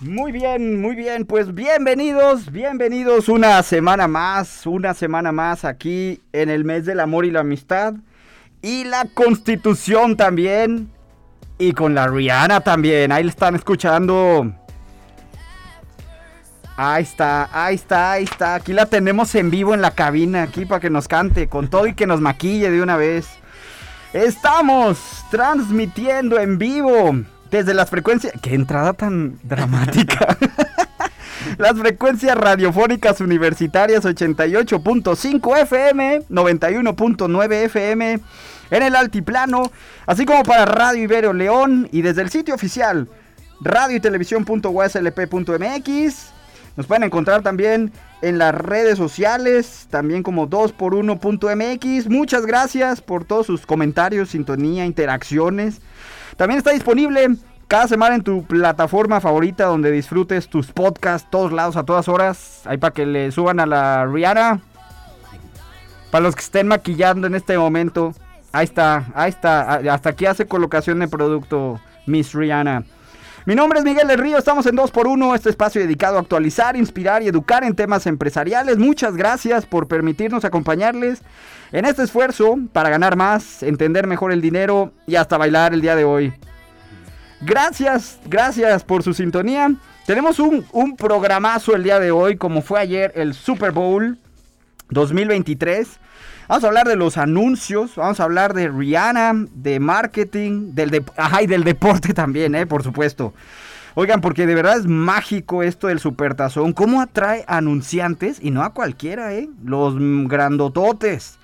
Muy bien, muy bien, pues bienvenidos, bienvenidos una semana más, una semana más aquí en el mes del amor y la amistad y la constitución también y con la Rihanna también, ahí le están escuchando. Ahí está, ahí está, ahí está, aquí la tenemos en vivo en la cabina, aquí para que nos cante con todo y que nos maquille de una vez. Estamos transmitiendo en vivo desde las frecuencias... ¡Qué entrada tan dramática! las frecuencias radiofónicas universitarias 88.5 FM, 91.9 FM en el altiplano, así como para Radio Ibero León y desde el sitio oficial radio y televisión.uslp.mx. Nos pueden encontrar también en las redes sociales, también como 2x1.mx. Muchas gracias por todos sus comentarios, sintonía, interacciones. También está disponible cada semana en tu plataforma favorita donde disfrutes tus podcasts, todos lados, a todas horas. Ahí para que le suban a la Rihanna. Para los que estén maquillando en este momento. Ahí está, ahí está. Hasta aquí hace colocación de producto Miss Rihanna. Mi nombre es Miguel del Río, estamos en 2x1, este espacio dedicado a actualizar, inspirar y educar en temas empresariales. Muchas gracias por permitirnos acompañarles en este esfuerzo para ganar más, entender mejor el dinero y hasta bailar el día de hoy. Gracias, gracias por su sintonía. Tenemos un, un programazo el día de hoy, como fue ayer el Super Bowl 2023. Vamos a hablar de los anuncios, vamos a hablar de Rihanna, de marketing, del, de, ajá, y del deporte también, eh, por supuesto. Oigan, porque de verdad es mágico esto del supertazón. ¿Cómo atrae anunciantes? Y no a cualquiera, ¿eh? Los grandototes.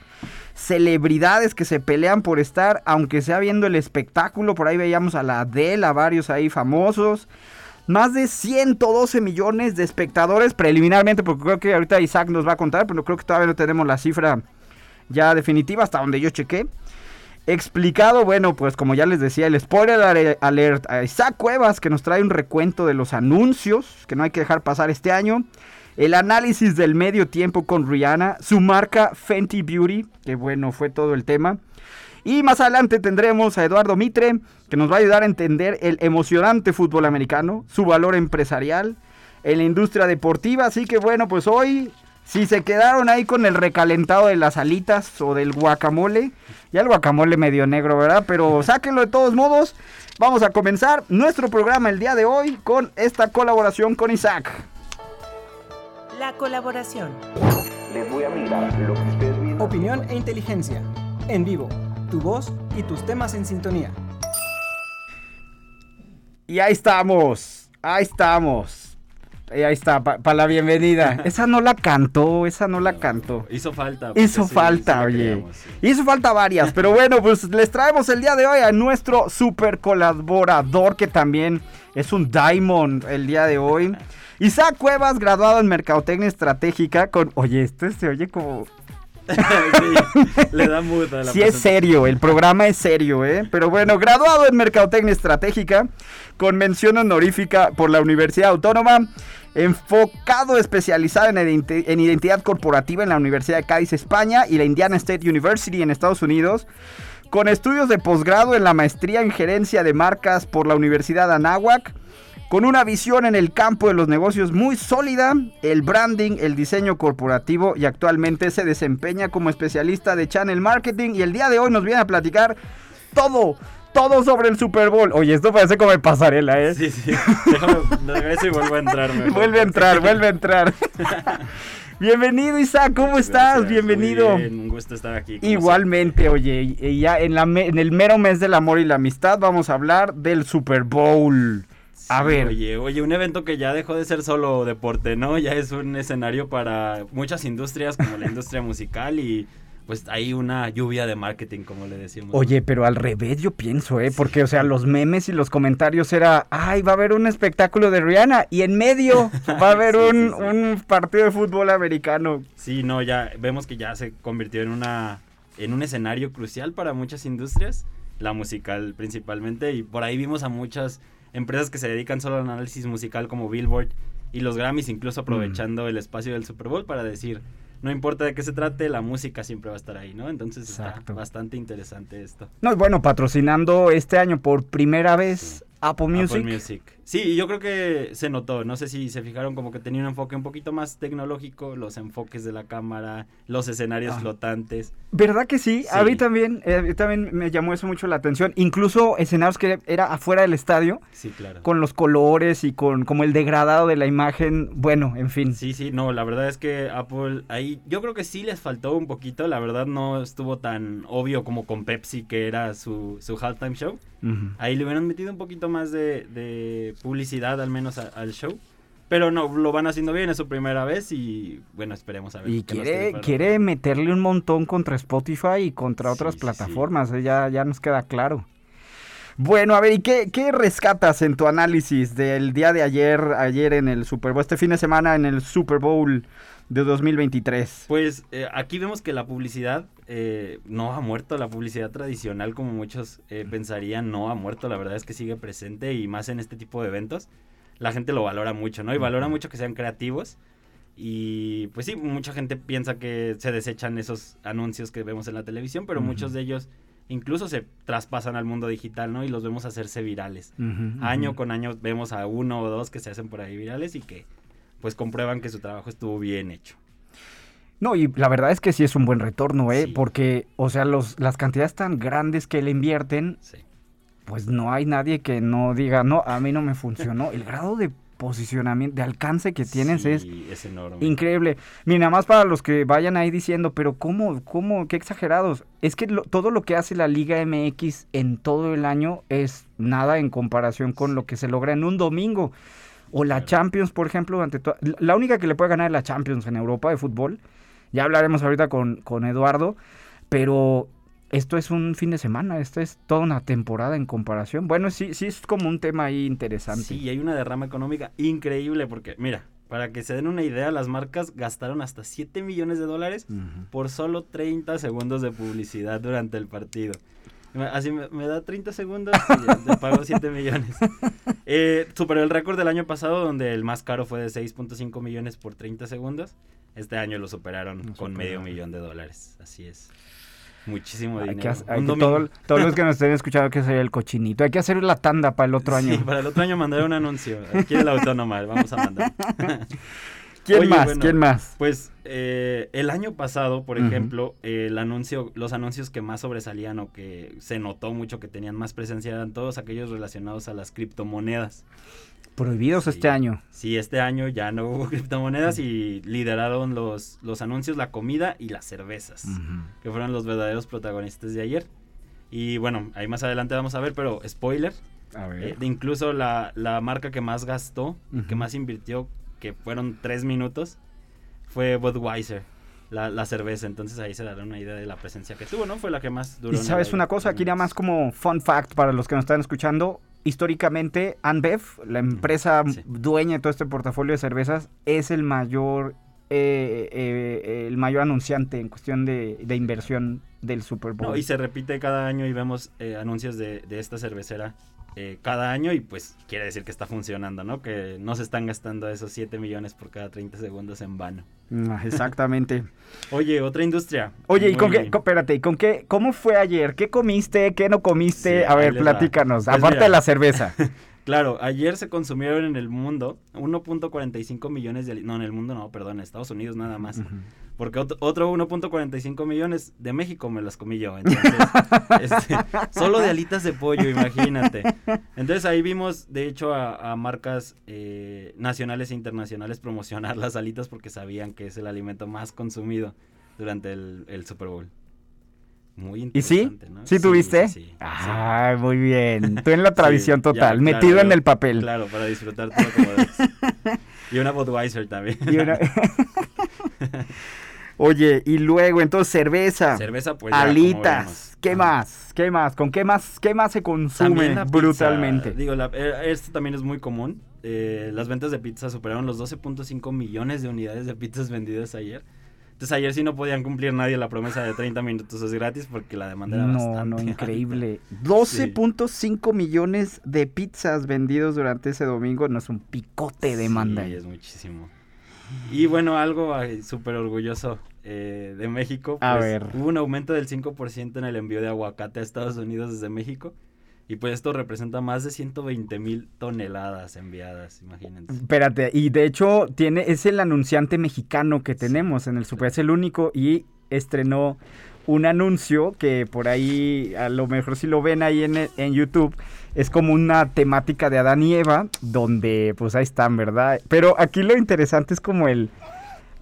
Celebridades que se pelean por estar, aunque sea viendo el espectáculo. Por ahí veíamos a la Adele, a varios ahí famosos. Más de 112 millones de espectadores preliminarmente, porque creo que ahorita Isaac nos va a contar, pero creo que todavía no tenemos la cifra ya definitiva hasta donde yo chequé. Explicado, bueno, pues como ya les decía, el spoiler alert a Isaac Cuevas que nos trae un recuento de los anuncios que no hay que dejar pasar este año. El análisis del medio tiempo con Rihanna, su marca Fenty Beauty, que bueno, fue todo el tema. Y más adelante tendremos a Eduardo Mitre, que nos va a ayudar a entender el emocionante fútbol americano, su valor empresarial en la industria deportiva. Así que bueno, pues hoy si se quedaron ahí con el recalentado de las alitas o del guacamole, ya el guacamole medio negro, ¿verdad? Pero sáquenlo de todos modos. Vamos a comenzar nuestro programa el día de hoy con esta colaboración con Isaac. La colaboración. Les voy a mirar lo que ustedes vienen. Opinión e inteligencia. En vivo. Tu voz y tus temas en sintonía. Y ahí estamos. Ahí estamos. Y ahí está, para la bienvenida. Esa no la cantó, esa no la cantó. Hizo falta. Hizo sí, falta, sí oye. queríamos, sí. Hizo falta varias, pero bueno, pues les traemos el día de hoy a nuestro super colaborador que también es un diamond el día de hoy. Isaac Cuevas, graduado en Mercadotecnia Estratégica con... Oye, este se oye como... Sí, le da mood a la Sí es serio, el programa es serio, ¿eh? Pero bueno, graduado en Mercadotecnia Estratégica, con mención honorífica por la Universidad Autónoma, enfocado especializado en, identi- en identidad corporativa en la Universidad de Cádiz, España, y la Indiana State University en Estados Unidos, con estudios de posgrado en la maestría en gerencia de marcas por la Universidad de Anáhuac, con una visión en el campo de los negocios muy sólida, el branding, el diseño corporativo y actualmente se desempeña como especialista de channel marketing y el día de hoy nos viene a platicar todo, todo sobre el Super Bowl. Oye, esto parece como de pasarela, ¿eh? Sí, sí. Déjame, regreso y vuelvo a entrar. mejor. vuelve a entrar, vuelve a entrar. Bienvenido Isaac, ¿cómo estás? Gracias, Bienvenido. bien, un gusto estar aquí. Igualmente, oye, y- ya en, la me- en el mero mes del amor y la amistad vamos a hablar del Super Bowl. A ver, Oye, oye, un evento que ya dejó de ser solo deporte, ¿no? Ya es un escenario para muchas industrias, como la industria musical y pues hay una lluvia de marketing, como le decimos. Oye, pero al revés yo pienso, ¿eh? Porque, o sea, los memes y los comentarios era, ay, va a haber un espectáculo de Rihanna y en medio va a haber Sí, un, sí, un partido de fútbol americano. Sí, no, ya vemos que ya se convirtió en una en un escenario crucial para muchas industrias, la musical principalmente, y por ahí vimos a muchas empresas que se dedican solo al análisis musical como Billboard y los Grammys incluso aprovechando el espacio del Super Bowl para decir, no importa de qué se trate, la música siempre va a estar ahí, ¿no? Entonces Exacto. está bastante interesante esto. No, bueno, patrocinando este año por primera vez Apple Music. Apple Music. Sí, yo creo que se notó, no sé si se fijaron como que tenía un enfoque un poquito más tecnológico, los enfoques de la cámara, los escenarios Ah. flotantes. ¿Verdad que sí? A Sí. mí también, eh, a también me llamó eso mucho la atención. Incluso escenarios que era afuera del estadio, Sí, claro. con los colores y con como el degradado de la imagen. Bueno, en fin. Sí, sí, no, la verdad es que Apple ahí yo creo que sí les faltó un poquito, la verdad no estuvo tan obvio como con Pepsi que era su, su halftime show. Ujú. Ahí le hubieran metido un poquito más de, de publicidad al menos a- al show. Pero no, lo van haciendo bien, es su primera vez y bueno, esperemos a ver. Y quiere, quiere meterle un montón contra Spotify y contra Sí, otras plataformas, eh, Ya, ya nos queda claro. Bueno, a ver, ¿y qué, qué rescatas en tu análisis del día de ayer, ayer en el Super Bowl, este fin de semana en el Super Bowl de 2023? Pues eh, aquí vemos que la publicidad eh, no ha muerto, la publicidad tradicional como muchos eh, pensarían no ha muerto, la verdad es que sigue presente y más en este tipo de eventos. La gente lo valora mucho, ¿no? Y valora mucho que sean creativos. Y pues sí, mucha gente piensa que se desechan esos anuncios que vemos en la televisión, pero muchos de ellos incluso se traspasan al mundo digital, ¿no? Y los vemos hacerse virales. Año con año vemos a uno o dos que se hacen por ahí virales y que pues comprueban que su trabajo estuvo bien hecho. No, y la verdad es que sí es un buen retorno, ¿eh? Sí. Porque, o sea, los, las cantidades tan grandes que le invierten, Sí. pues no hay nadie que no diga, no, a mí no me funcionó. El grado de posicionamiento, de alcance que tienes es Sí, es enorme. increíble. Mira, nada más para los que vayan ahí diciendo, pero ¿cómo? ¿Cómo? Qué exagerados. Es que lo- todo lo que hace la Liga MX en todo el año es nada en comparación con lo que se logra en un domingo. O la. Champions, por ejemplo, ante la única que le puede ganar es la Champions en Europa de fútbol. Ya hablaremos ahorita con, con Eduardo, pero esto es un fin de semana, esto es toda una temporada en comparación. Bueno, sí, sí es como un tema ahí interesante. Sí, y hay una derrama económica increíble porque, mira, para que se den una idea, las marcas gastaron hasta 7 millones de dólares por solo 30 segundos de publicidad durante el partido. Así me, me da 30 segundos y ya te pago 7 millones. Eh, superó el récord del año pasado donde el más caro fue de 6.5 millones por 30 segundos. Este año lo superaron con medio millón de dólares. Así es. Muchísimo Hay dinero. que, hacer- hay Un que domingo. todo- todos los que nos estén escuchando hay que hacer el cochinito. Hay que hacer la tanda para el otro año. Sí, para el otro año mandaré un anuncio. Aquí en la autónoma, vamos a mandar. ¿Quién Oye, más? bueno, ¿Quién más? Pues eh, el año pasado, por ejemplo, el anuncio, los anuncios que más sobresalían o que se notó mucho que tenían más presencia eran todos aquellos relacionados a las criptomonedas. Prohibidos Sí. este año. Sí, este año ya no hubo criptomonedas y lideraron los, los anuncios la comida y las cervezas, que fueron los verdaderos protagonistas de ayer. Y bueno, ahí más adelante vamos a ver, pero spoiler, A eh, de incluso la, la marca que más gastó, y que más invirtió, que fueron tres minutos, fue Budweiser, la, la cerveza. Entonces ahí se dará una idea de la presencia que tuvo, ¿no? Fue la que más duró. Y sabes una cosa, aquí nada más como fun fact para los que nos están escuchando. Históricamente, Anbev, la empresa Sí. dueña de todo este portafolio de cervezas, es el mayor, eh, eh, el mayor anunciante en cuestión de, de inversión del Super Bowl. No, y se repite cada año y vemos eh, anuncios de, de esta cervecera eh, cada año y pues quiere decir que está funcionando, ¿no? Que no se están gastando esos 7 millones por cada 30 segundos en vano. Ah, Exactamente. Oye, otra industria. Oye, ¿y con qué? Espérate, ¿y con qué? ¿Cómo fue ayer? ¿Qué comiste? ¿Qué no comiste? Sí, A ver, platícanos. Pues aparte mira. de la cerveza. Claro, ayer se consumieron en el mundo 1.45 millones de... No, en el mundo no, perdón, en Estados Unidos nada más. Porque ot- otro 1.45 millones de México me las comí yo. Entonces, este, solo de alitas de pollo, imagínate. Entonces ahí vimos, de hecho, a, a marcas eh, nacionales e internacionales promocionar las alitas porque sabían que es el alimento más consumido durante el, el Super Bowl. Muy ¿Y sí? interesante, ¿no? ¿Sí tuviste? Sí, sí, sí. Ah, muy bien. Tú en la tradición total, ya, metido claro, en el papel. Claro, para disfrutar todo como debes. Y una Budweiser también. Y una- Oye, y luego entonces cerveza, Cerveza, pues ya, alitas. ¿qué Ah. más? ¿Qué más? ¿Con qué más? ¿Qué más se consume la pizza, brutalmente? digo, la- eh, esto también es muy común. Eh, las ventas de pizza superaron los 12.5 millones de unidades de pizzas vendidas ayer. Entonces ayer sí no podían cumplir nadie la promesa de 30 minutos es gratis porque la demanda era No, bastante no, increíble. 12.5 millones de pizzas vendidos durante ese domingo. No es un picote de demanda. Sí, es muchísimo. Y bueno, algo súper orgulloso eh, de México. A pues, ver. Hubo un aumento del 5% en el envío de aguacate a Estados Unidos desde México. Y pues esto representa más de 120 mil toneladas enviadas, imagínense. Espérate, y de hecho tiene, es el anunciante mexicano que tenemos en el Super, es el único y estrenó un anuncio que por ahí, a lo mejor si lo ven ahí en, en YouTube, es como una temática de Adán y Eva, donde pues ahí están, ¿verdad? Pero aquí lo interesante es como el,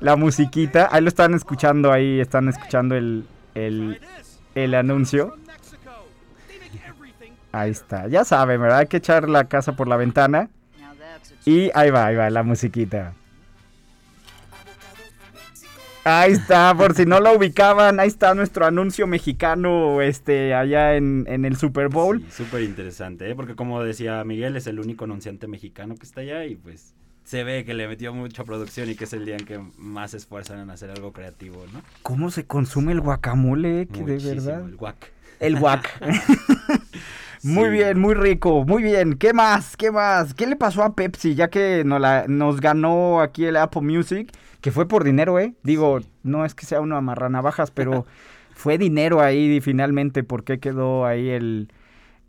la musiquita, ahí lo están escuchando, ahí están escuchando el, el, el anuncio. Ahí está, ya saben, ¿verdad? Hay que echar la casa por la ventana. Y ahí va, ahí va la musiquita. Ahí está, por si no lo ubicaban, ahí está nuestro anuncio mexicano este allá en, en el Super Bowl. Sí, súper interesante, ¿eh? porque como decía Miguel, es el único anunciante mexicano que está allá y pues se ve que le metió mucha producción y que es el día en que más se esfuerzan en hacer algo creativo, ¿no? ¿Cómo se consume el guacamole? Que de verdad. El guac. El guac. Muy Sí. bien, muy rico, muy bien. ¿Qué más? ¿Qué más? ¿Qué le pasó a Pepsi ya que nos, la, nos ganó aquí el Apple Music? Que fue por dinero, ¿eh? Digo, no es que sea una amarranavajas, pero fue dinero ahí finalmente. ¿Por qué quedó ahí el,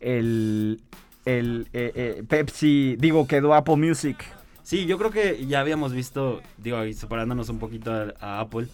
el, el eh, eh, Pepsi? Digo, quedó Apple Music. Sí, yo creo que ya habíamos visto, digo, ahí separándonos un poquito a, a Apple,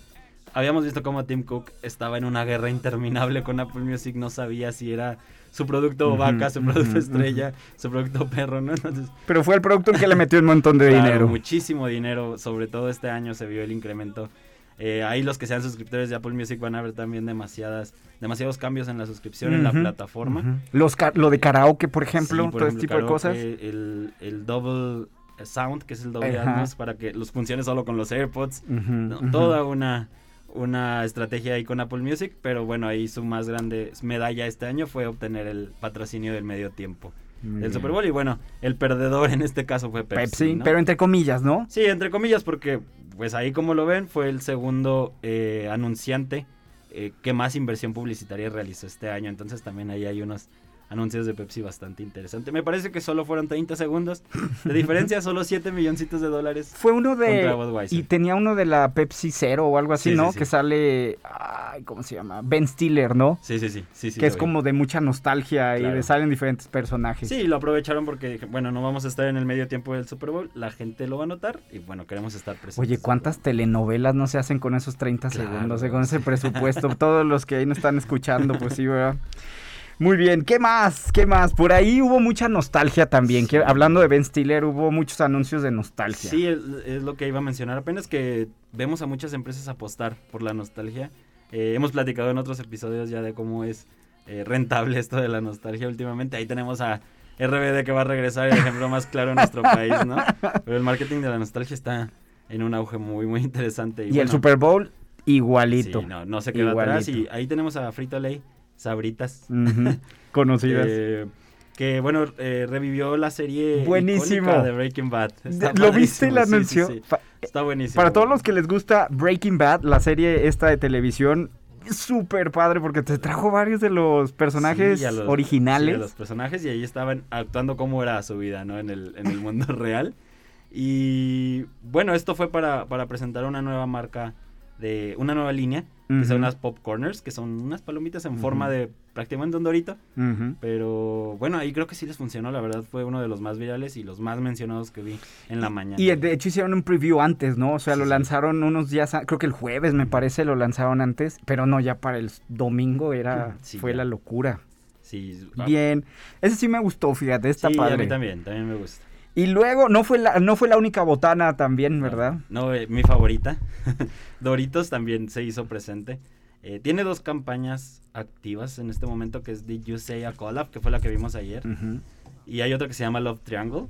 habíamos visto cómo Tim Cook estaba en una guerra interminable con Apple Music, no sabía si era su producto vaca, su producto estrella, su producto perro, ¿no? Entonces, Pero fue el producto el que le metió un montón de claro, dinero. muchísimo dinero, sobre todo este año se vio el incremento. Eh, ahí los que sean suscriptores de Apple Music van a ver también demasiadas, demasiados cambios en la suscripción en la plataforma. Los lo de karaoke, por ejemplo, Sí, por todo ejemplo, este tipo de cosas. El, el double sound, que es el doble. Atmos, para que los funcione solo con los AirPods. No. Toda una, una estrategia ahí con Apple Music, pero bueno, ahí su más grande medalla este año fue obtener el patrocinio del medio tiempo del bien. Super Bowl. Y bueno, el perdedor en este caso fue Pepsi. Pepsi, ¿no? pero entre comillas, ¿no? Sí, entre comillas, porque pues ahí como lo ven, fue el segundo eh, anunciante eh, que más inversión publicitaria realizó este año. Entonces también ahí hay unos anuncios de Pepsi bastante interesantes. Me parece que solo fueron 30 segundos de diferencia, solo 7 milloncitos de dólares. Fue uno de... Y tenía uno de la Pepsi Cero o algo así, Sí, sí, ¿no? sí. Que sale... Ay, ¿cómo se llama? Ben Stiller, ¿no? Sí, sí, sí. que es vi. como de mucha nostalgia y de salen diferentes personajes. Sí, lo aprovecharon porque, dije, bueno, no vamos a estar en el medio tiempo del Super Bowl, la gente lo va a notar y bueno, queremos estar presentes. Oye, ¿cuántas telenovelas no se hacen con esos 30 Claro. segundos, eh, con ese presupuesto? Todos los que ahí nos están escuchando, pues sí, ¿verdad? Muy bien, ¿qué más? ¿Qué más? Por ahí hubo mucha nostalgia también. que- hablando de Ben Stiller, hubo muchos anuncios de nostalgia. Sí, es, es lo que iba a mencionar. Apenas que vemos a muchas empresas apostar por la nostalgia. Eh, hemos platicado en otros episodios ya de cómo es eh, rentable esto de la nostalgia últimamente. Ahí tenemos a RBD que va a regresar, el ejemplo más claro en nuestro país, ¿no? Pero el marketing de la nostalgia está en un auge muy, muy interesante. y el bueno, Super Bowl, igualito. sí, no, no se queda atrás. Y ahí tenemos a Frito Lay, Sabritas. Conocidas. Eh, que bueno, eh, revivió la serie Buenísimo. de Breaking Bad. Está ¿Lo viste el padrísimo, sí, sí, anuncio? sí. Pa- Está buenísimo. Para todos los que les gusta Breaking Bad, la serie esta de televisión, es súper padre porque te trajo varios de los personajes Sí, los- originales. sí, los personajes y ahí estaban actuando cómo era su vida, ¿no? En el, en el mundo real. Y bueno, esto fue para, para presentar una nueva marca de una nueva línea, que son las popcorners, que son unas palomitas en forma de prácticamente un dorito. Pero bueno, ahí creo que sí les funcionó, la verdad fue uno de los más virales y los más mencionados que vi en la mañana. Y de hecho hicieron un preview antes, ¿no? O sea, Sí, lo sí. lanzaron unos días, creo que el jueves me parece lo lanzaron antes, pero no, ya para el domingo era, Sí, fue la locura. Sí, ah, Bien, ese sí me gustó, fíjate, está sí, a padre. mí también, también me gusta. Y luego, no fue la, no fue la única botana también, ¿verdad? No, eh, mi favorita. Doritos también se hizo presente. Eh, tiene dos campañas activas en este momento, que es Did You Say a Collab, que fue la que vimos ayer. Y hay otra que se llama Love Triangle.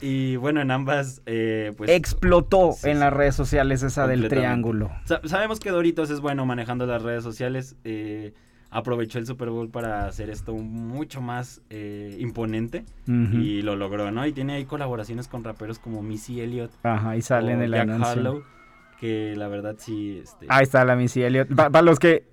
Y bueno, en ambas, eh, pues... Explotó sí, en sí. las redes sociales esa del triángulo. Sa- sabemos que Doritos es bueno manejando las redes sociales. eh, aprovechó el Super Bowl para hacer esto mucho más eh, imponente y lo logró, ¿no? Y tiene ahí colaboraciones con raperos como Missy Elliott Ajá, y sale en el Jack anuncio. Harlow, que la verdad sí... Este, Ahí está la Missy Elliott. Pa- para los que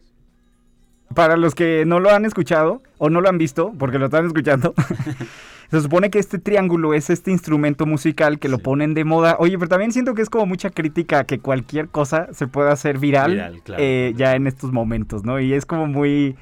para los que no lo han escuchado o no lo han visto, porque lo están escuchando, se supone que este triángulo es este instrumento musical que lo ponen de moda. Oye, pero también siento que es como mucha crítica a que cualquier cosa se pueda hacer viral, Viral, claro. eh, ya en estos momentos, ¿no? Y es como muy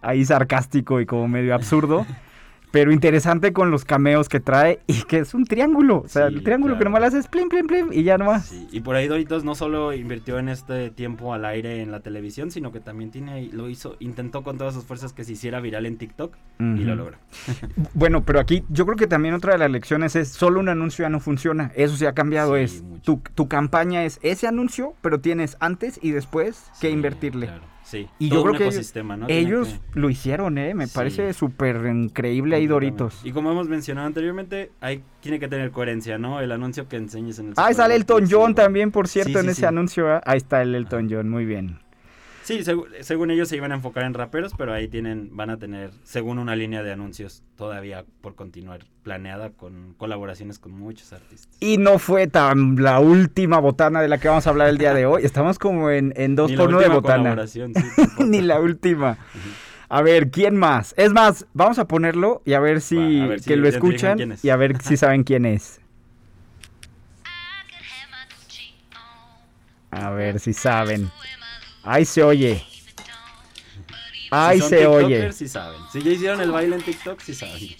ahí sarcástico y como medio absurdo. Pero interesante con los cameos que trae y que es un triángulo. O sea, Sí, el triángulo que nomás le haces plim, plim, plim y ya nomás. Sí, y por ahí Doritos no solo invirtió en este tiempo al aire en la televisión, sino que también tiene, lo hizo, intentó con todas sus fuerzas que se hiciera viral en TikTok y lo logró. Bueno, pero aquí yo creo que también otra de las lecciones es solo un anuncio ya no funciona. Eso se ha cambiado. Sí, es tu, tu campaña es ese anuncio, pero tienes antes y después que invertirle. claro, sí. Y Todo yo creo un que ellos, ecosistema, ¿no? Tiene ellos que- lo hicieron, ¿eh? Me Sí. parece súper increíble ahí. Doritos. Y como hemos mencionado anteriormente, hay, tiene que tener coherencia, ¿no? El anuncio que enseñes en el Ah, sale Elton John también, por cierto, Sí, en ese anuncio. ¿ah? Ahí está el Elton John, muy bien. Sí, según ellos se iban a enfocar en raperos, pero ahí tienen, van a tener, según una línea de anuncios todavía por continuar planeada con colaboraciones con muchos artistas. Y no fue tan la última botana de la que vamos a hablar el día de hoy. Estamos como en, en dos Ni por última botana. sí. Ni la última. A ver, ¿quién más? Es más, vamos a ponerlo y a ver si, Va, a ver si que lo escuchan es. y a ver si saben quién es. A ver si saben. Ahí se oye. Ahí Si se oye. tiktokers, sí saben. Si ya hicieron el baile en TikTok, sí saben es.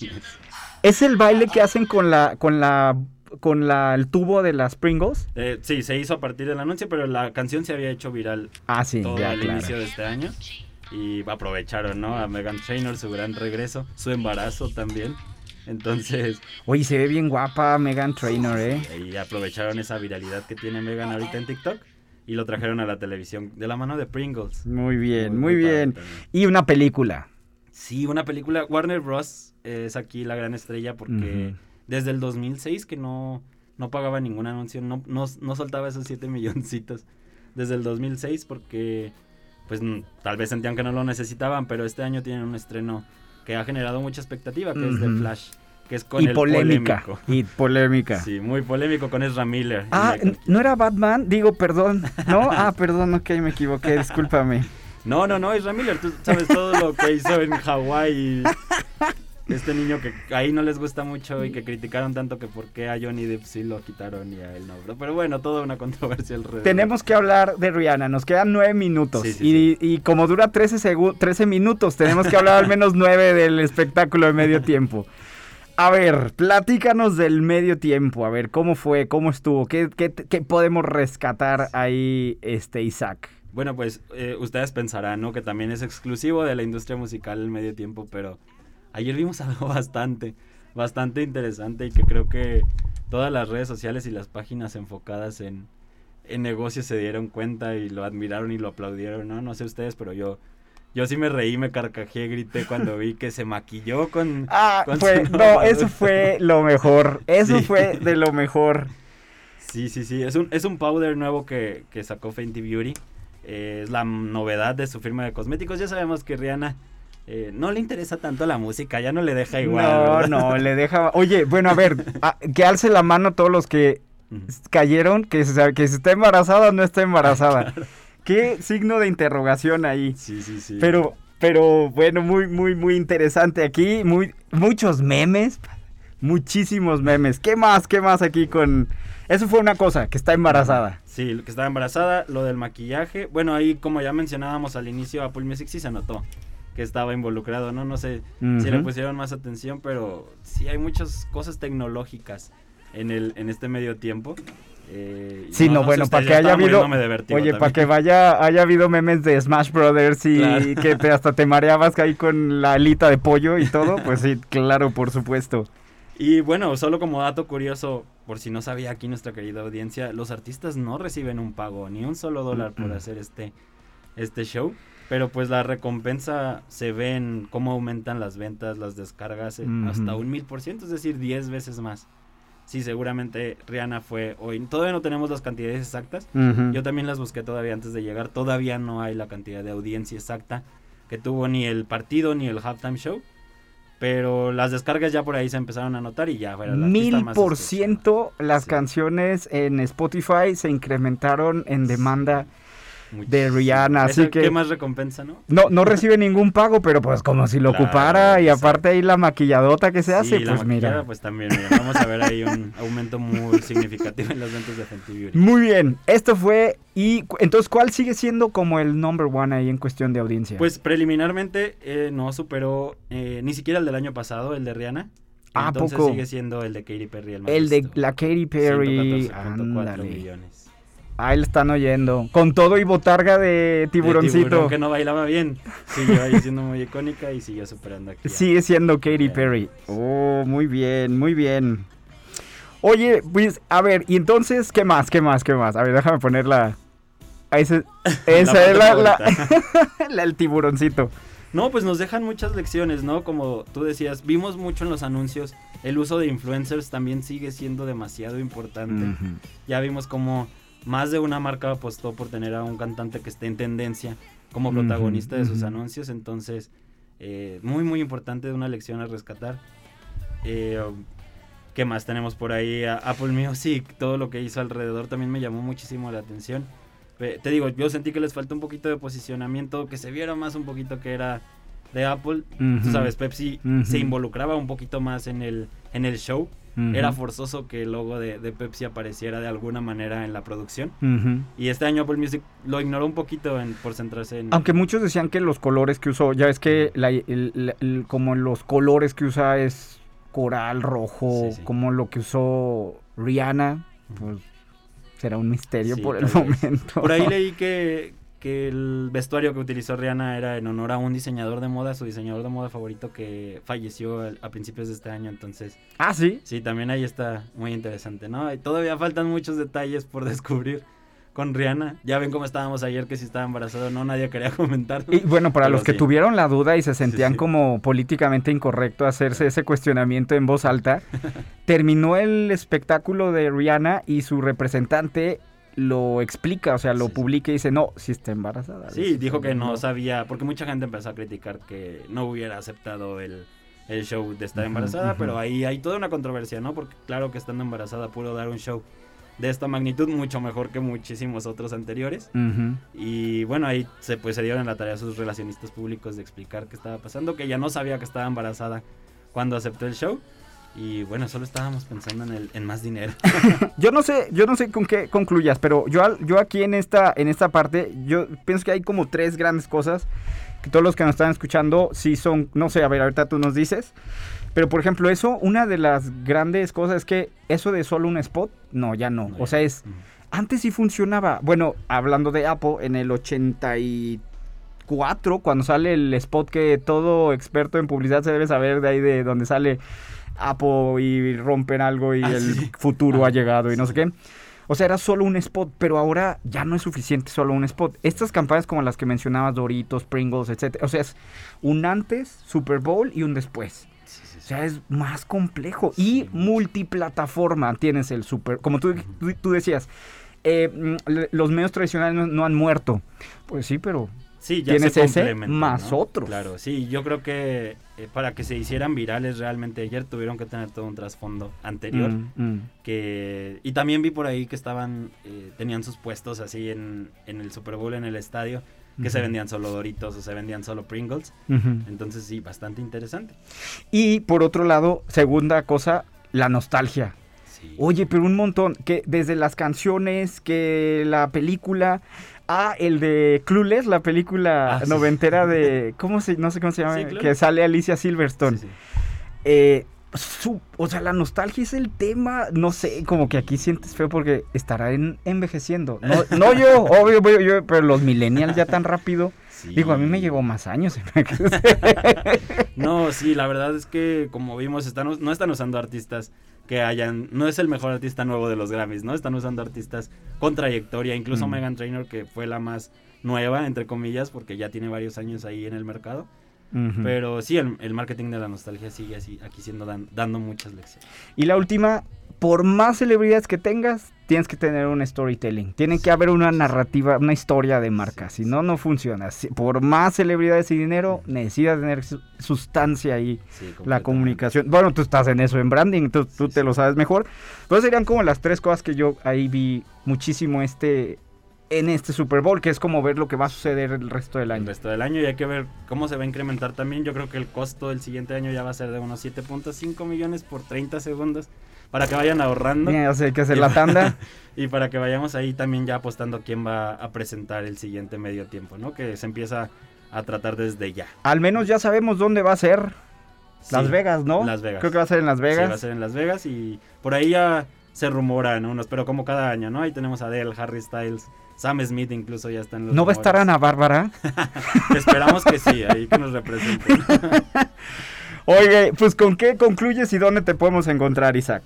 Es el baile que hacen con la con la con la el tubo de las Pringles. Eh, sí, se hizo a partir del anuncio, pero la canción se había hecho viral Ah, sí, todo ya al claro. inicio de este año. Y aprovecharon, ¿no? A Megan Trainor, su gran regreso, su embarazo también. Entonces, Oye, se ve bien guapa Megan Trainor, ¿eh? y aprovecharon esa viralidad que tiene Megan ahorita en TikTok y lo trajeron a la televisión de la mano de Pringles. Muy bien, Muy- muy, muy padre bien. Y una película. Sí, una película. Warner Bros. es aquí la gran estrella porque Ujú. desde el 2006 que no, no pagaba ningún anuncio, no, no, no soltaba esos 7 milloncitos. Desde el 2006 porque pues tal vez sentían que no lo necesitaban, pero este año tienen un estreno que ha generado mucha expectativa, que es The. Flash, que es con y el polémica. polémico. Y polémica. Sí, muy polémico con Ezra Miller. Ah, ¿no era Batman? Digo, perdón. ¿No? Ah, perdón, ok, me equivoqué, discúlpame. No, no, no, Ezra Miller, tú sabes todo lo que hizo en Hawái. Este niño que ahí no les gusta mucho y que criticaron tanto que por qué a Johnny Depp sí lo quitaron y a él no. Pero, bueno, toda una controversia alrededor. Tenemos que hablar de Rihanna, nos quedan nueve minutos. Sí, sí, y, y como dura 13, segu- 13 minutos, tenemos que hablar al menos nueve del espectáculo de medio tiempo. A ver, platícanos del medio tiempo, a ver, ¿cómo fue? ¿Cómo estuvo? ¿Qué, qué, podemos rescatar ahí, este, Isaac? Bueno, pues eh, ustedes pensarán, ¿no? Que también es exclusivo de la industria musical el medio tiempo, pero ayer vimos algo bastante, bastante interesante y que creo que todas las redes sociales y las páginas enfocadas en, en negocios se dieron cuenta y lo admiraron y lo aplaudieron, ¿no? No sé ustedes, pero yo, yo sí me reí, me carcajé, grité cuando vi que se maquilló con... Ah, con fue, su no, eso fue lo mejor, eso Sí. fue de lo mejor. Sí, sí, sí. Es un, es un powder nuevo que, que sacó Fenty Beauty. Eh, es la novedad de su firma de cosméticos. Ya sabemos que Rihanna eh, no le interesa tanto la música, ya no le deja igual. no, ¿verdad? no, le deja... Oye, bueno, a ver, a- que alce la mano todos los que cayeron, que se, que si está embarazada o no está embarazada. Qué signo de interrogación ahí. Sí, sí, sí. Pero, pero bueno, muy, muy, muy interesante aquí. Muy, muchos memes. Muchísimos memes. ¿Qué más? ¿Qué más aquí con...? Eso fue una cosa, que está embarazada. Sí, que estaba embarazada, lo del maquillaje. Bueno, ahí como ya mencionábamos al inicio, Apple Music sí se notó que estaba involucrado, ¿no? No sé si le pusieron más atención, pero sí hay muchas cosas tecnológicas en, el, en este medio tiempo. Eh, Sí, no, bueno, para que haya habido... Oye, para que vaya, haya habido memes de Smash Brothers y Claro. que te, hasta te mareabas ahí con la alita de pollo y todo, pues sí, claro, por supuesto. Y bueno, solo como dato curioso, por si no sabía aquí nuestra querida audiencia, los artistas no reciben un pago, ni un solo dólar por hacer este, este show. Pero pues la recompensa se ve en cómo aumentan las ventas, las descargas, eh, hasta un mil por ciento, es decir, diez veces más. Sí, seguramente Rihanna fue hoy. Todavía no tenemos las cantidades exactas. Yo también las busqué todavía antes de llegar. Todavía no hay la cantidad de audiencia exacta que tuvo ni el partido ni el halftime show. Pero las descargas ya por ahí se empezaron a notar y ya era la Mil por ciento las Sí. canciones en Spotify se incrementaron en demanda. Muchísimo. Rihanna, así que- ¿Qué más recompensa, no? No, no recibe ningún pago, pero pues como si lo Claro, ocupara y sí. aparte ahí la maquilladota que se hace, Sí, pues mira. pues también, mira, vamos a ver ahí un aumento muy significativo en las ventas de Fenty Beauty. Muy bien, esto fue y entonces ¿cuál sigue siendo como el number one ahí en cuestión de audiencia? Pues preliminarmente eh, no superó eh, ni siquiera el del año pasado, el de Rihanna. ¿A Entonces poco? sigue siendo el de Katy Perry el más el de la Katy Perry, 114.4 ándale. millones. Ahí lo están oyendo. Con todo y botarga de De tiburoncito. tiburón que no bailaba bien. Siguió ahí siendo muy icónica y siguió superando aquí. Sigue siendo Katy. Perry. Oh, muy bien, muy bien. Oye, pues, a ver, y entonces, ¿qué más? ¿Qué más? ¿Qué más? A ver, déjame ponerla. Esa parte es la, la- la- el tiburoncito. No, pues nos dejan muchas lecciones, ¿no? Como tú decías, vimos mucho en los anuncios, el uso de influencers también sigue siendo demasiado importante. Ya vimos como más de una marca apostó por tener a un cantante que esté en tendencia como protagonista de sus anuncios, entonces eh, muy muy importante, una lección a rescatar. Eh, ¿Qué más tenemos por ahí? A- Apple Music, todo lo que hizo alrededor también me llamó muchísimo la atención. Te digo, yo sentí que les faltó un poquito de posicionamiento, que se viera más un poquito que era de Apple. Tú sabes, Pepsi se involucraba un poquito más en el, en el show. Era forzoso que el logo de, de Pepsi apareciera de alguna manera en la producción. Y este año Apple Music lo ignoró un poquito en- por centrarse en... Aunque muchos decían que los colores que usó, ya es que la- el- la- el- como los colores que usa es coral rojo, Sí, sí. como lo que usó Rihanna, pues será un misterio Sí, por el momento. Por ahí leí que, que el vestuario que utilizó Rihanna era en honor a un diseñador de moda, su diseñador de moda favorito que falleció al- a principios de este año. Entonces, Ah, sí. sí, también ahí está muy interesante, ¿no? Y todavía faltan muchos detalles por descubrir con Rihanna. Ya ven cómo estábamos ayer, que si estaba embarazada o no, nadie quería comentar. Y bueno, para Pero los que sí. tuvieron la duda y se sentían sí. como políticamente incorrecto hacerse ese cuestionamiento en voz alta, terminó el espectáculo de Rihanna y su representante lo explica, o sea, lo Sí, publica y dice, no, sí está embarazada. Sí, dijo que no sabía, porque mucha gente empezó a criticar que no hubiera aceptado el, el show de estar embarazada, pero ahí hay toda una controversia, ¿no? Porque claro que estando embarazada pudo dar un show de esta magnitud mucho mejor que muchísimos otros anteriores. Y bueno, ahí se, pues, se dieron la tarea a sus relacionistas públicos de explicar qué estaba pasando, que ella no sabía que estaba embarazada cuando aceptó el show. Y bueno, solo estábamos pensando en, el, en más dinero. Yo no sé, yo no sé con qué concluyas, pero yo, yo aquí en esta, en esta parte, yo pienso que hay como tres grandes cosas que todos los que nos están escuchando sí son, no sé, a ver, ahorita tú nos dices. Pero por ejemplo, eso, una de las grandes cosas es que eso de solo un spot, no, ya no. O sea, es, antes sí funcionaba. Bueno, hablando de Apple, en el 84, cuando sale el spot que todo experto en publicidad se debe saber de ahí de donde sale Apple y rompen algo y Ah, el sí. futuro Ah, ha llegado y no sé qué. O sea, era solo un spot, pero ahora ya no es suficiente solo un spot. Estas campañas como las que mencionabas, Doritos, Pringles, etcétera, o sea, es un antes, Super Bowl y un después. Sí, sí, O sea, es más complejo. Y multiplataforma tienes el super. Como tú, tú, tú decías, eh, mm, los medios tradicionales no, no han muerto. Pues sí, pero. Sí, ya Tienes se ese más ¿no? otros. Claro, sí, yo creo que eh, para que se hicieran virales realmente ayer tuvieron que tener todo un trasfondo anterior. Mm, mm. que Y también vi por ahí que estaban, eh, tenían sus puestos así en, en el Super Bowl, en el estadio, que se vendían solo Doritos o se vendían solo Pringles. Entonces sí, bastante interesante. Y por otro lado, segunda cosa, la nostalgia. Sí. Oye, pero un montón, que desde las canciones, que la película, ah, el de Clueless, la película Ah, sí. noventera de, ¿cómo se, no sé cómo se llama, Sí, que sale Alicia Silverstone. Sí. Eh, su- o sea, la nostalgia es el tema, no sé, como que aquí sientes feo porque estará en- envejeciendo. No, no yo, obvio, obvio, yo, pero los millennials ya tan rápido. Digo, a mí me llevó más años. No, sí, la verdad es que como vimos, están, no están usando artistas que hayan, no es el mejor artista nuevo de los Grammys, ¿no? Están usando artistas con trayectoria, incluso Mm. Megan Trainor, que fue la más nueva, entre comillas, porque ya tiene varios años ahí en el mercado. Pero sí, el, el marketing de la nostalgia sigue así, aquí siendo dan- dando muchas lecciones. Y la última, por más celebridades que tengas, tienes que tener un storytelling. Tiene que haber una narrativa, una historia de marca. Si no, no funciona. Si- por más celebridades y dinero, necesitas tener su- sustancia ahí. Sí, La comunicación. Bueno, tú estás en eso, en branding, tú, tú Sí, te sí. lo sabes mejor. Entonces serían como las tres cosas que yo ahí vi muchísimo este en este Super Bowl, que es como ver lo que va a suceder el resto del el año. resto del año y hay que ver cómo se va a incrementar también. Yo creo que el costo del siguiente año ya va a ser de unos 7.5 millones por 30 segundos para que vayan ahorrando Mira, hay que hacer la tanda. y para que vayamos ahí también ya apostando quién va a presentar el siguiente medio tiempo, ¿no? Que se empieza a tratar desde ya. Al menos ya sabemos dónde va a ser. Las Vegas, ¿no? Las Vegas. Creo que va a ser en Las Sí, Vegas. va a ser en Las Vegas y por ahí ya se rumoran unos, pero como cada año, ¿no? Ahí tenemos a Adele, Harry Styles, Sam Smith incluso ya está en los ¿No va a estar. Ana Bárbara? Esperamos que sí, ahí que nos representen. Oye, pues ¿con qué concluyes y dónde te podemos encontrar, Isaac?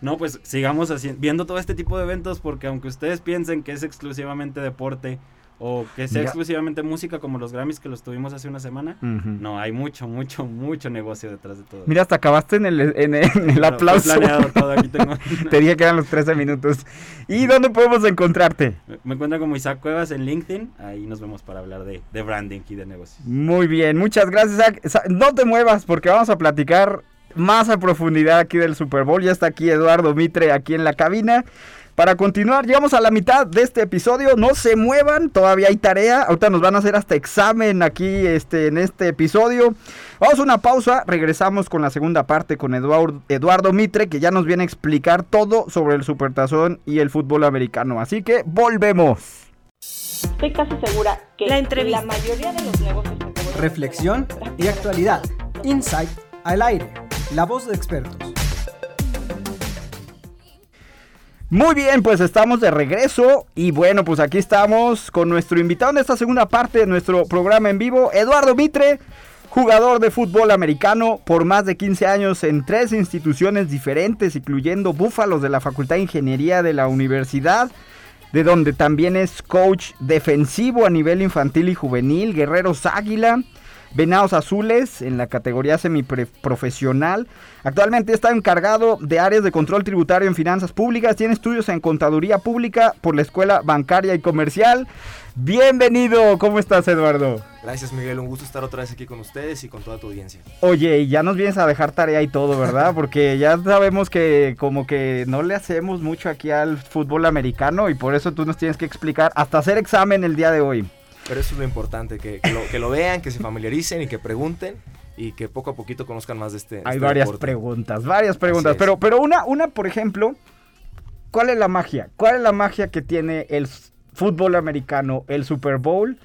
No, pues sigamos así, viendo todo este tipo de eventos porque aunque ustedes piensen que es exclusivamente deporte o que sea exclusivamente música como los Grammys que los tuvimos hace una semana, no, hay mucho, mucho, mucho negocio detrás de todo. Mira, hasta acabaste en el, en el- en aplauso. planeado todo, aquí tengo- Te dije que eran los 13 minutos. ¿Y dónde podemos encontrarte? Me encuentro como Isaac Cuevas en LinkedIn, ahí nos vemos para hablar de, de branding y de negocios. Muy bien, muchas gracias, Isaac. No te muevas porque vamos a platicar más a profundidad aquí del Super Bowl. Ya está aquí Eduardo Mitre aquí en la cabina. Para continuar, llegamos a la mitad de este episodio. No se muevan, todavía hay tarea. Ahorita nos van a hacer hasta examen aquí este, en este episodio. Vamos a una pausa, regresamos con la segunda parte con Eduardo, Eduardo Mitre, que ya nos viene a explicar todo sobre el Supertazón y el fútbol americano. Así que volvemos. Estoy casi segura que La entrevista. la mayoría de los negocios Reflexión y actualidad. Insight al aire. La voz de expertos. Muy bien, pues estamos de regreso y bueno, pues aquí estamos con nuestro invitado en esta segunda parte de nuestro programa en vivo, Eduardo Mitre, jugador de fútbol americano por más de 15 años en tres instituciones diferentes, incluyendo Búfalos de la Facultad de Ingeniería de la Universidad, de donde también es coach defensivo a nivel infantil y juvenil, Guerreros Águila. Venados Azules en la categoría semiprofesional. Actualmente está encargado de áreas de control tributario en finanzas públicas. Tiene estudios en contaduría pública por la Escuela Bancaria y Comercial. Bienvenido, ¿cómo estás Eduardo? Gracias Miguel, un gusto estar otra vez aquí con ustedes y con toda tu audiencia. Oye, y ya nos vienes a dejar tarea y todo, ¿verdad? Porque ya sabemos que como que no le hacemos mucho aquí al fútbol americano y por eso tú nos tienes que explicar hasta hacer examen el día de hoy. Pero eso es lo importante, que, que lo, que lo vean, que se familiaricen y que pregunten y que poco a poquito conozcan más de este Hay este varias deporte. preguntas, varias preguntas, pero, pero una, una, por ejemplo, ¿cuál es la magia? ¿Cuál es la magia que tiene el fútbol americano, el Super Bowl?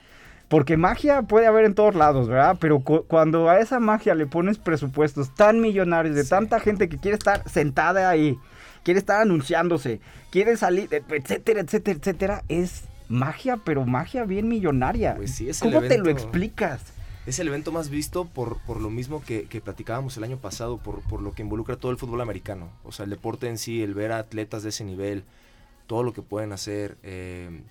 Porque magia puede haber en todos lados, ¿verdad? Pero cu- cuando a esa magia le pones presupuestos tan millonarios de tanta gente que quiere estar sentada ahí, quiere estar anunciándose, quiere salir, etcétera, etcétera, etcétera, es magia, pero magia bien millonaria. Pues sí, es el ¿Cómo te lo evento- explicas? Es el evento más visto por, por lo mismo que, que platicábamos el año pasado, por, por lo que involucra todo el fútbol americano. O sea, el deporte en sí, el ver a atletas de ese nivel, todo lo que pueden hacer, eh,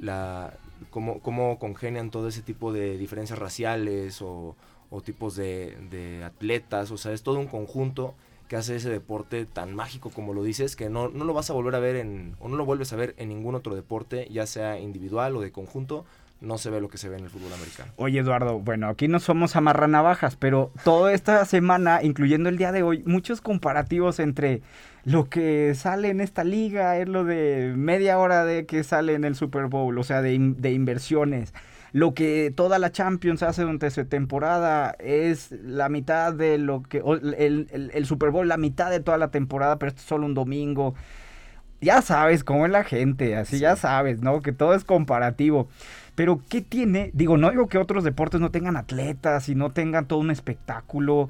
la, cómo, cómo congenian todo ese tipo de diferencias raciales o, o tipos de, de atletas. O sea, es todo un conjunto que hace ese deporte tan mágico como lo dices, que no, no lo vas a volver a ver en, o no lo vuelves a ver en ningún otro deporte, ya sea individual o de conjunto, no se ve lo que se ve en el fútbol americano. Oye, Eduardo, bueno, aquí no somos amarranavajas, pero toda esta semana, incluyendo el día de hoy, muchos comparativos entre lo que sale en esta liga, es lo de media hora de que sale en el Super Bowl, o sea, de, de inversiones. Lo que toda la Champions hace durante su temporada es la mitad de lo que. el- el Super Bowl, la mitad de toda la temporada, pero esto es solo un domingo. Ya sabes cómo es la gente, así ya sabes, ¿no? Que todo es comparativo. Pero, ¿qué tiene? Digo, no digo que otros deportes no tengan atletas y no tengan todo un espectáculo,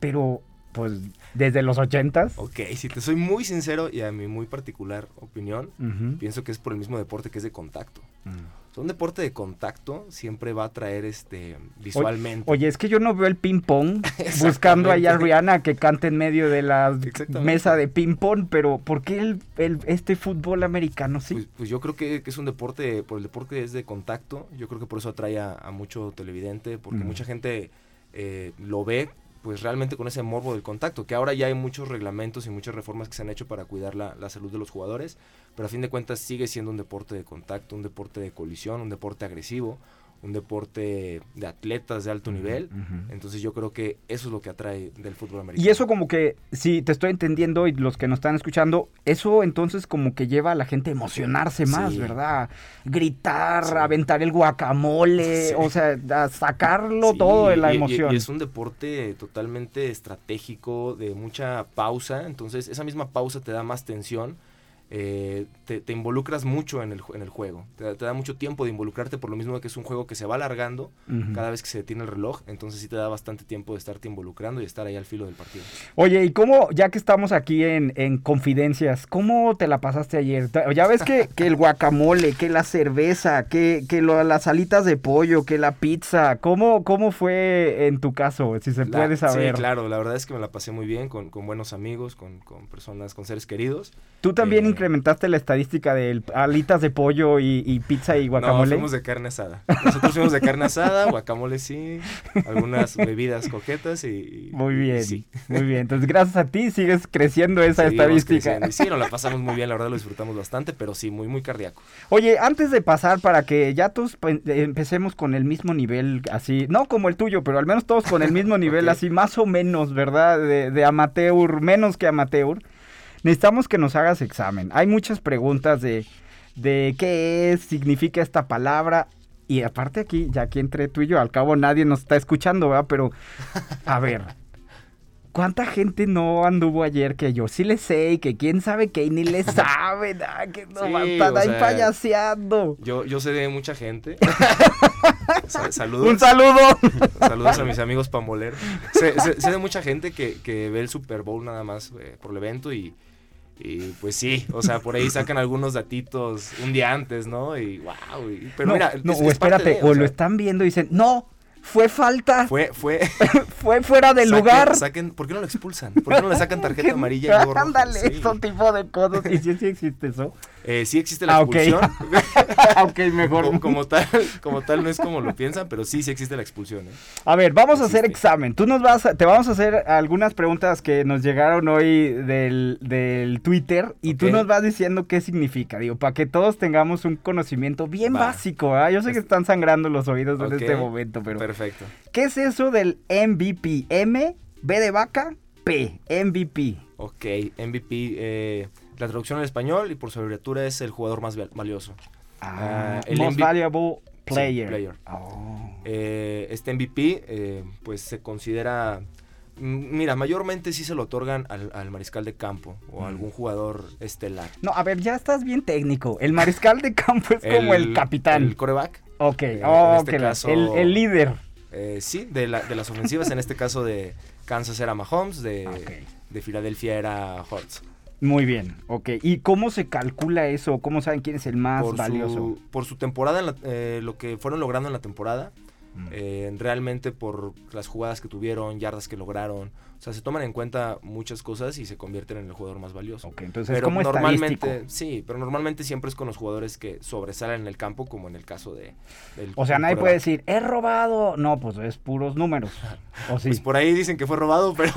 pero pues desde los ochentas. Ok, si te soy muy sincero y a mi muy particular opinión, pienso que es por el mismo deporte que es de contacto. Mm. O sea, un deporte de contacto siempre va a traer este visualmente. Oye, es que yo no veo el ping pong buscando ahí a. Rihanna que cante en medio de la mesa de ping pong, pero ¿por qué el, el- este fútbol americano sí? Pues, pues yo creo que, que es un deporte, por el deporte es de contacto, yo creo que por eso atrae a, a mucho televidente, porque Ujú. mucha gente eh, lo ve pues realmente con ese morbo del contacto, que ahora ya hay muchos reglamentos y muchas reformas que se han hecho para cuidar la, la salud de los jugadores, pero a fin de cuentas sigue siendo un deporte de contacto, un deporte de colisión, un deporte agresivo, un deporte de atletas de alto nivel, entonces yo creo que eso es lo que atrae del fútbol americano. Y eso como que, si te estoy entendiendo y los que nos están escuchando, eso entonces como que lleva a la gente a emocionarse más, Sí. ¿verdad? Gritar, Sí. aventar el guacamole, o sea, a sacarlo todo de la y- y- emoción. Y, es un deporte totalmente estratégico, de mucha pausa, entonces esa misma pausa te da más tensión, eh, te, te involucras mucho en el, en el juego, te, da- te da mucho tiempo de involucrarte por lo mismo que es un juego que se va alargando cada vez que se detiene el reloj, entonces sí te da bastante tiempo de estarte involucrando y estar ahí al filo del partido. Oye, ¿y cómo, ya que estamos aquí en, en confidencias, cómo te la pasaste ayer? Ya ves que, que el guacamole, que la cerveza, que, que lo- las alitas de pollo, que la pizza, ¿cómo, cómo fue en tu caso, si se La- puede saber? Sí, claro, la verdad es que me la pasé muy bien con, con buenos amigos, con, con personas, con seres queridos. ¿Tú también Eh, incrementaste la estadística de alitas de pollo y, y pizza y No, guacamole? fuimos de carne asada. Nosotros fuimos de carne asada, guacamole sí, algunas bebidas coquetas y... y- Muy y bien, sí. muy bien. Entonces, gracias a ti sigues creciendo esa Seguimos estadística. creciendo. Y sí, nos la pasamos muy bien, la verdad lo disfrutamos bastante, pero sí, muy, muy cardíaco. Oye, antes de pasar para que ya todos pe- eh, empecemos con el mismo nivel, así, no como el tuyo, pero al menos todos con el mismo nivel, Ok. así más o menos, ¿verdad? De, de amateur, menos que amateur. Necesitamos que nos hagas examen. Hay muchas preguntas de, de qué es, significa esta palabra. Y aparte aquí, ya aquí entre tú y yo, al cabo nadie nos está escuchando, ¿verdad? Pero, a ver, ¿cuánta gente no anduvo ayer que yo sí le sé y que quién sabe que ni le sabe? ah, que no Sí, están ahí sea, payaseando. Yo, yo sé de mucha gente. Sa- saludos. Un saludo. Saludos a mis amigos pamboleros. Sé, sé- sé de mucha gente que, que ve el Super Bowl nada más eh, por el evento y, y pues sí, o sea, por ahí sacan algunos datitos un día antes, ¿no? Y wow, pero no, mira, no, es- o es espérate, de, o, o lo están viendo y dicen, no, fue falta, fue, fue, fue, fuera de lugar. Saquen, ¿Por qué no lo expulsan? ¿Por qué no le sacan tarjeta amarilla y? Ándale, Sí. ese tipo de cosas. ¿Y si sí existe eso? Eh, sí existe la Ah, expulsión. ok, mejor. como, como tal, como tal no es como lo piensan, pero sí, sí existe la expulsión. ¿eh? A ver, vamos a hacer examen. Tú nos vas a, te vamos a hacer algunas preguntas que nos llegaron hoy del, del Twitter y tú nos vas diciendo qué significa, digo, para que todos tengamos un conocimiento bien Va. básico, ¿ah? Yo sé que están sangrando los oídos en este momento, pero Perfecto. ¿qué es eso del MVP? M, B de vaca, P, MVP. Ok, MVP, eh, la traducción al español y por su abreviatura es el jugador más val- valioso. Ah, Ah, el most valuable player. player. Oh. Eh, este MVP, eh, pues se considera, mm, mira, mayormente sí se lo otorgan al, al mariscal de campo o Mm. a algún jugador estelar. No, a ver, ya estás bien técnico. El mariscal de campo es como el capitán. El coreback. ok, en oh, este la- caso- el, el líder. Eh, sí, de, la- de las ofensivas, en este caso de Kansas era Mahomes, de, Ok. de Filadelfia era Hurts. Muy bien, ok. ¿Y cómo se calcula eso? ¿Cómo saben quién es el más por valioso? Su, por su temporada, en la- eh, lo que fueron logrando en la temporada, Mm. eh, realmente por las jugadas que tuvieron, yardas que lograron. O sea, se toman en cuenta muchas cosas y se convierten en el jugador más valioso. Ok, entonces es Pero como normalmente, sí, pero normalmente siempre es con los jugadores que sobresalen en el campo, como en el caso de. del- O sea, nadie puede decir, he robado. No, pues es puros números. O sí, Pues por ahí dicen que fue robado, pero.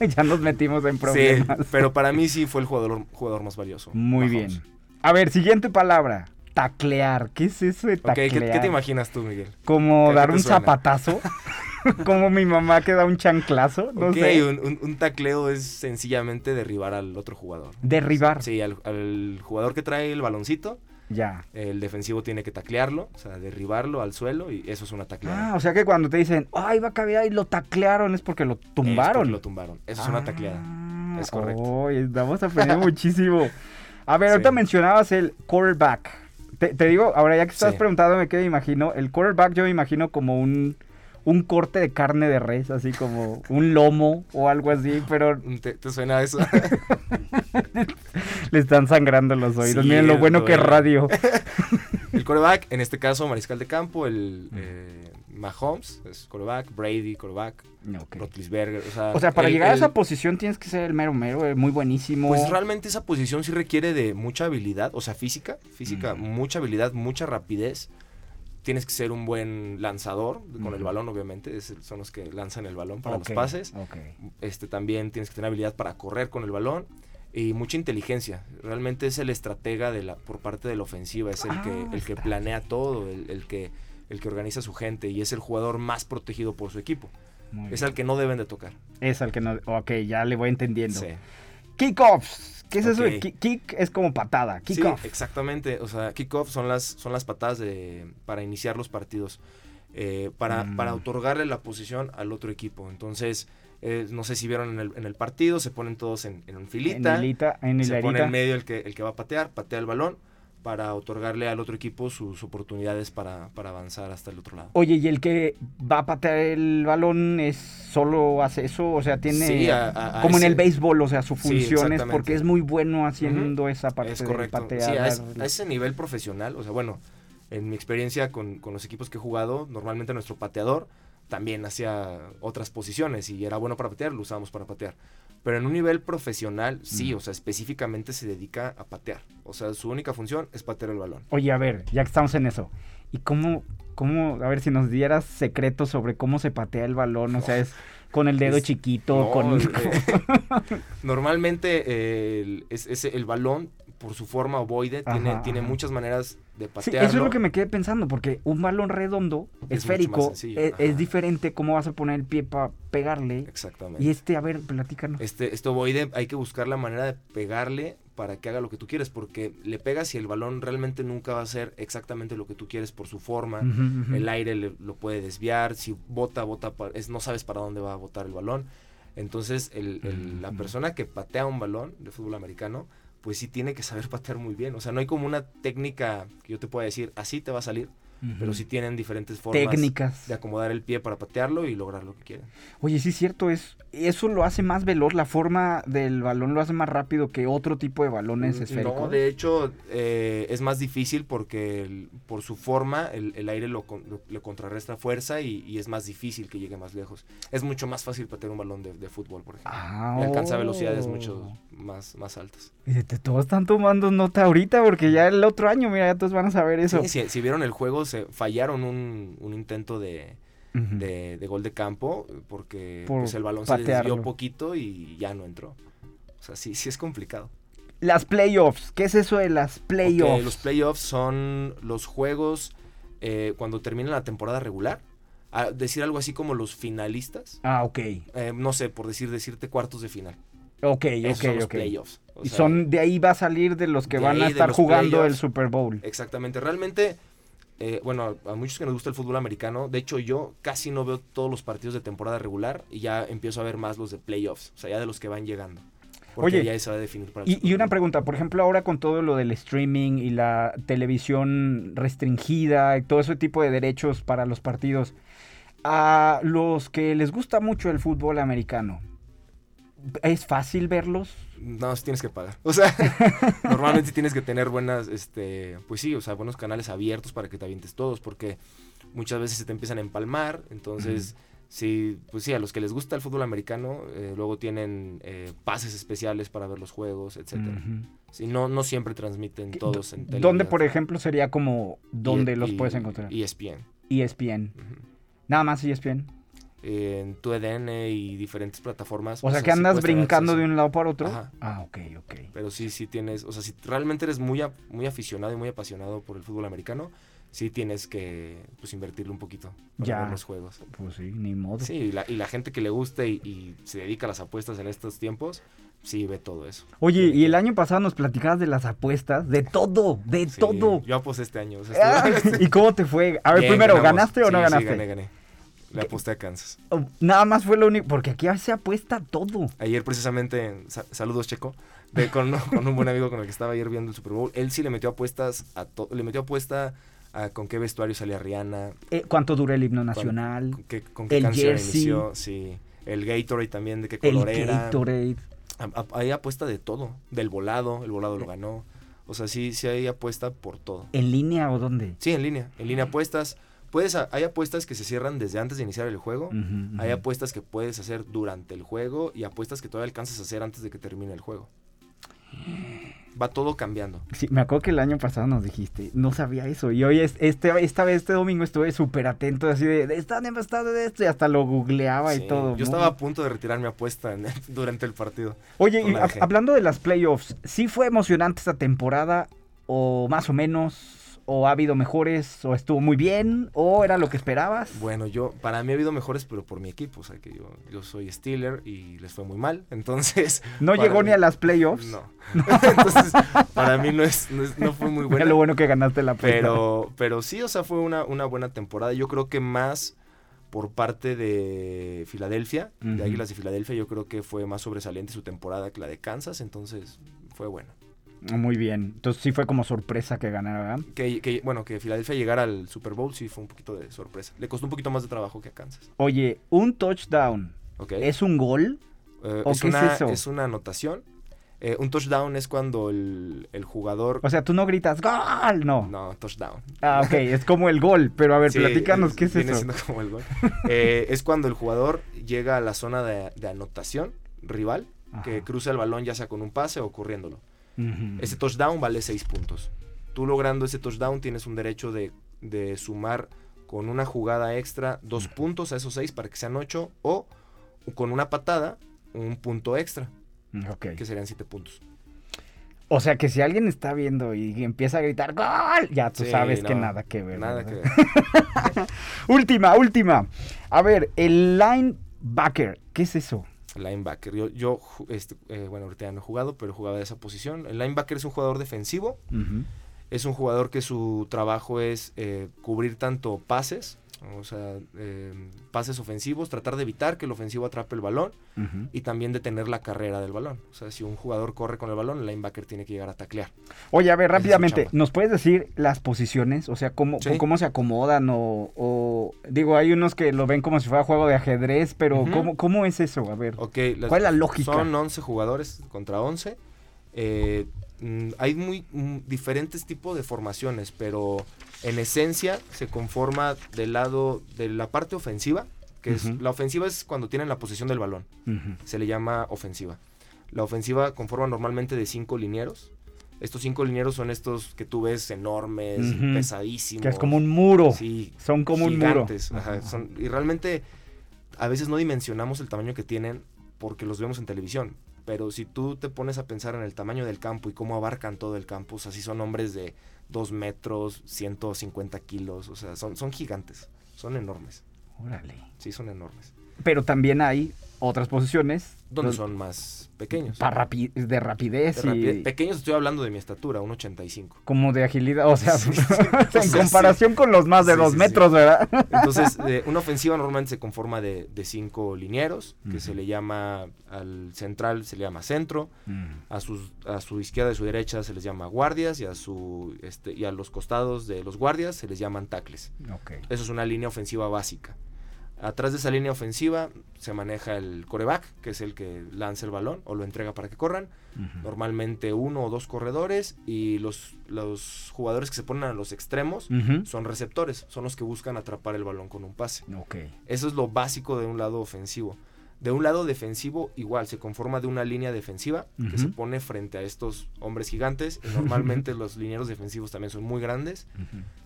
ya nos metimos en sí, problemas. pero para mí sí fue el jugador, jugador más valioso. Muy Mahomes. bien. A ver, siguiente palabra. Taclear. ¿Qué es eso de taclear? ¿qué, qué te imaginas tú, Miguel? Como ¿Qué- dar un suena? zapatazo. Como mi mamá que da un chanclazo. No sé. un, un- un tacleo es sencillamente derribar al otro jugador. Derribar. Sí, al, al jugador que trae el baloncito, Ya. el defensivo tiene que taclearlo, o sea, derribarlo al suelo y eso es una tacleada. Ah, o sea que cuando te dicen, ay, va a caber y lo taclearon es porque lo Es porque tumbaron. lo tumbaron. Eso es una tacleada. Es correcto. Oye, estamos aprendiendo muchísimo. A ver, ahorita Sí. mencionabas el quarterback. Te, te digo, ahora ya que estás Sí. preguntándome qué me imagino, el quarterback yo me imagino como un, un corte de carne de res, así como un lomo o algo así, pero ¿Te, te suena eso? le están sangrando los oídos. Sí, Miren lo bueno que es duele. radio. el coreback, en este caso, mariscal de campo, el eh, Mahomes, es coreback, Brady, coreback, Ok. Roethlisberger, o sea... O sea, para el- llegar a el- esa posición tienes que ser el mero mero, eh, muy buenísimo. Pues realmente esa posición sí requiere de mucha habilidad, o sea, física, física, mucha habilidad, mucha rapidez. Tienes que ser un buen lanzador, con el balón obviamente, es- son los que lanzan el balón para los pases. Este, también tienes que tener habilidad para correr con el balón y mucha inteligencia. Realmente es el estratega de la, por parte de la ofensiva, es el Ah, que, el que planea todo, el, el que, el que organiza a su gente y es el jugador más protegido por su equipo. Muy Es bien. al que no deben de tocar. Es al que no. Ok, ya le voy entendiendo. Sí. Kickoffs. ¿Qué es eso? Kick es como patada. Sí, Kickoff. exactamente. O sea, kickoff son las, son las patadas de, para iniciar los partidos. eh, para, Mm. para otorgarle la posición al otro equipo. Entonces, eh, no sé si vieron en el, en el partido, se ponen todos en, en filita. En hilita, en se pone hilarita. en medio el que, el que va a patear, patea el balón para otorgarle al otro equipo sus oportunidades para, para avanzar hasta el otro lado. Oye, ¿y el que va a patear el balón es solo hace eso? O sea, tiene Sí, a- a- a como en ese- el béisbol, o sea, su Sí, función es porque es muy bueno haciendo esa parte es de correcto. patear. Sí, a ese nivel profesional, o sea, bueno, en mi experiencia con, con los equipos que he jugado, normalmente nuestro pateador también hacía otras posiciones y era bueno para patear, lo usábamos para patear. Pero en un nivel profesional, sí, Mm. o sea, específicamente se dedica a patear. O sea, su única función es patear el balón. Oye, a ver, ya que estamos en eso. ¿Y cómo, cómo, a ver si nos dieras secretos sobre cómo se patea el balón? O sea, es con el dedo Es- chiquito, No, con... eh, normalmente eh, el, es, es el balón, por su forma ovoide, tiene, Ajá, tiene muchas maneras de Sí, patearlo. eso es lo que me quedé pensando, porque un balón redondo, Es esférico, sencillo, es, diferente cómo vas a poner el pie para pegarle. Exactamente. Y este, a ver, platícanos. Este, este ovoide hay que buscar la manera de pegarle para que haga lo que tú quieres, porque le pegas y el balón realmente nunca va a ser exactamente lo que tú quieres por su forma. El aire le- lo puede desviar, si bota, bota, es, no sabes para dónde va a botar el balón. Entonces, el- el- la persona que patea un balón de fútbol americano, pues sí tiene que saber patear muy bien. O sea, no hay como una técnica que yo te pueda decir, así te va a salir, pero sí tienen diferentes formas Técnicas. de acomodar el pie para patearlo y lograr lo que quieren. Oye, sí es cierto, es, eso lo hace más veloz, la forma del balón lo hace más rápido que otro tipo de balones esféricos. Mm, No, de hecho eh, es más difícil porque el- por su forma el, el aire lo, lo- le contrarresta fuerza y, y es más difícil que llegue más lejos. Es mucho más fácil patear un balón de, de fútbol, por ejemplo. Ah, y alcanza velocidades oh. mucho más, más altas. Y te- todos están tomando nota ahorita porque ya el otro año, mira, ya todos van a saber eso. Sí, si, si vieron el juego, se fallaron un, un intento de, Ujú. de- de gol de campo porque Por pues, el balón se desvió patearlo. poquito y ya no entró. O sea, sí, sí es complicado. Las playoffs, ¿qué es eso de las playoffs? Los playoffs son los juegos eh, cuando termina la temporada regular. A decir algo así como los finalistas. Ah, ok. eh, no sé, por decir decirte cuartos de final. Ok, Esos ok, son los ok. playoffs. O y sea, son, de ahí va a salir de los que van a estar jugando el. Super Bowl. Exactamente. Realmente, eh, bueno, a muchos que nos gusta el fútbol americano, de hecho yo casi no veo todos los partidos de temporada regular y ya empiezo a ver más los de playoffs. O sea, ya de los que van llegando. Porque Oye, ya se va a definir para Y, y una pregunta, por ejemplo, ahora con todo lo del streaming y la televisión restringida y todo ese tipo de derechos para los partidos, a los que les gusta mucho el fútbol americano, ¿es fácil verlos? No, tienes que pagar. O sea, normalmente tienes que tener buenas, este, pues sí, o sea, buenos canales abiertos para que te avientes todos, porque muchas veces se te empiezan a empalmar, entonces, sí, pues sí, a los que les gusta el fútbol americano, eh, luego tienen eh, pases especiales para ver los juegos, etcétera. Ujú. Sí, no, no siempre transmiten todos en. ¿Dónde, por ejemplo, sería como dónde Y- los y- puedes encontrar? ESPN. ESPN. Ujú. Nada más ESPN. En tu EDN y diferentes plataformas. O sea, pues, que andas brincando de un lado para otro. Ajá. Ah, ok, ok. Pero sí, sí tienes, o sea, si realmente eres muy, a- muy aficionado y muy apasionado por el fútbol americano, sí tienes que pues invertirle un poquito para Ya. los juegos. Pues sí, ni modo. Sí, y la, y la gente que le gusta y, y se dedica a las apuestas en estos tiempos, sí ve todo eso. Oye, y el año pasado nos platicabas de las apuestas, de todo, de Sí, todo. Yo aposté este año. o sea, estuve- ¿Y cómo te fue? A ver, Bien, primero, ganamos. ¿ganaste o no ganaste? Sí, gané, gané. Le aposté a Kansas. Oh, Nada más fue lo único, porque aquí se apuesta todo. Ayer precisamente, sa- saludos Checo, de- con, con un buen amigo con el que estaba ayer viendo el Super Bowl, él sí le metió apuestas a todo, le metió apuesta a con qué vestuario salía Rihanna, Eh, ¿Cuánto dura el himno nacional? con qué, con qué El canción jersey. inició, sí. El Gatorade también, de qué El color era. Gatorade. A- a- Hay apuesta de todo, del volado, el volado lo ganó. O sea, sí, sí hay apuesta por todo. ¿En línea o dónde? Sí, en línea, en línea apuestas. Puedes, hay apuestas que se cierran desde antes de iniciar el juego. Hay apuestas que puedes hacer durante el juego y apuestas que todavía alcanzas a hacer antes de que termine el juego. Va todo cambiando. Sí, me acuerdo que el año pasado nos dijiste, no sabía eso. Y hoy, es- este, esta vez, este domingo, estuve súper atento, así de, están empatados de esto, y hasta lo googleaba Sí, y todo. Yo Muy- estaba a punto de retirar mi apuesta en- durante el partido. Oye, y hablando de las playoffs, ¿sí fue emocionante esta temporada? ¿O más o menos? ¿O ha habido mejores? ¿O estuvo muy bien? ¿O era lo que esperabas? Bueno, yo, para mí ha habido mejores, pero por mi equipo. O sea, que yo, yo soy Steeler y les fue muy mal. Entonces. ¿No llegó mí- ni a las playoffs? No. Entonces, para mí no, es, no, es- no fue muy buena. lo bueno que ganaste la. Pero, pero sí, o sea, fue una, una buena temporada. Yo creo que más por parte de Filadelfia, de Águilas de Filadelfia, yo creo que fue más sobresaliente su temporada que la de Kansas, entonces fue bueno. Muy bien. Entonces sí fue como sorpresa que ganara, ¿verdad? Que, que, bueno, que Filadelfia llegara al Super Bowl sí fue un poquito de sorpresa. Le costó un poquito más de trabajo que a Kansas. Oye, un touchdown. ¿ok? ¿Es un gol? Eh, ¿O es, qué es una, eso? es una anotación. Eh, un touchdown es cuando el, el jugador... O sea, tú no gritas ¡Gol! No. No, touchdown. Ah, ok, es como el gol. Pero a ver, Sí, platícanos qué es viene eso. siendo como el gol. Eh, es cuando el jugador llega a la zona de, de anotación rival, que cruza el balón ya sea con un pase o corriéndolo. Ese touchdown vale 6 puntos. Tú logrando ese touchdown tienes un derecho de, de sumar con una jugada extra dos puntos a esos 6 para que sean 8 o con una patada un punto extra, que serían 7 puntos. O sea que si alguien está viendo y empieza a gritar ¡Gol! Ya tú Sí, sabes que nada que ver. Nada que ¿verdad? ver. última, última. A ver, el linebacker, ¿qué es eso? Linebacker. Yo, yo este, eh, bueno, ahorita ya no he jugado, pero jugaba de esa posición. El linebacker es un jugador defensivo. Es un jugador que su trabajo es eh, cubrir tanto pases, o sea, eh, pases ofensivos, tratar de evitar que el ofensivo atrape el balón y también detener la carrera del balón. O sea, si un jugador corre con el balón, el linebacker tiene que llegar a taclear. Oye, a ver, rápidamente. ¿nos puedes decir las posiciones? O sea, cómo, Sí. cómo se acomodan o, o- Digo, hay unos que lo ven como si fuera juego de ajedrez, pero Ujú. ¿cómo, ¿cómo es eso? A ver. Las- ¿Cuál es la lógica? Son 11 jugadores contra 11. Eh, mm, hay muy mm, diferentes tipos de formaciones, pero en esencia se conforma del lado de la parte ofensiva, que es la ofensiva es cuando tienen la posesión del balón. Se le llama ofensiva. La ofensiva conforma normalmente de cinco linieros. Estos cinco linieros son estos que tú ves enormes, pesadísimos. Que es como un muro. Sí, Son como un muro. ajá, Ajá. son- y realmente a veces no dimensionamos el tamaño que tienen porque los vemos en televisión. Pero si tú te pones a pensar en el tamaño del campo y cómo abarcan todo el campo, o sea, si son hombres de 2 metros, 150 kilos, o sea, son, son gigantes, son enormes. Órale. Sí, son enormes. Pero también hay otras posiciones Donde son más pequeños. para rapi- de rapidez De y. Pequeños estoy hablando de mi estatura, 1.85. como de agilidad. O sea, Sí, sí. en O sea, comparación con los más de dos metros, ¿verdad? Entonces, eh, una ofensiva normalmente se conforma de, de cinco linieros, que se le llama al central, se le llama centro, a, sus, a su izquierda y su derecha se les llama guardias, y a, su, este, y a los costados de los guardias se les llaman tacles. Eso es una línea ofensiva básica. Atrás de esa línea ofensiva se maneja el coreback, que es el que lanza el balón o lo entrega para que corran. Normalmente uno o dos corredores y los, los jugadores que se ponen a los extremos son receptores, son los que buscan atrapar el balón con un pase. Eso es lo básico de un lado ofensivo. De un lado defensivo, igual, se conforma de una línea defensiva que se pone frente a estos hombres gigantes. Y normalmente los linieros defensivos también son muy grandes.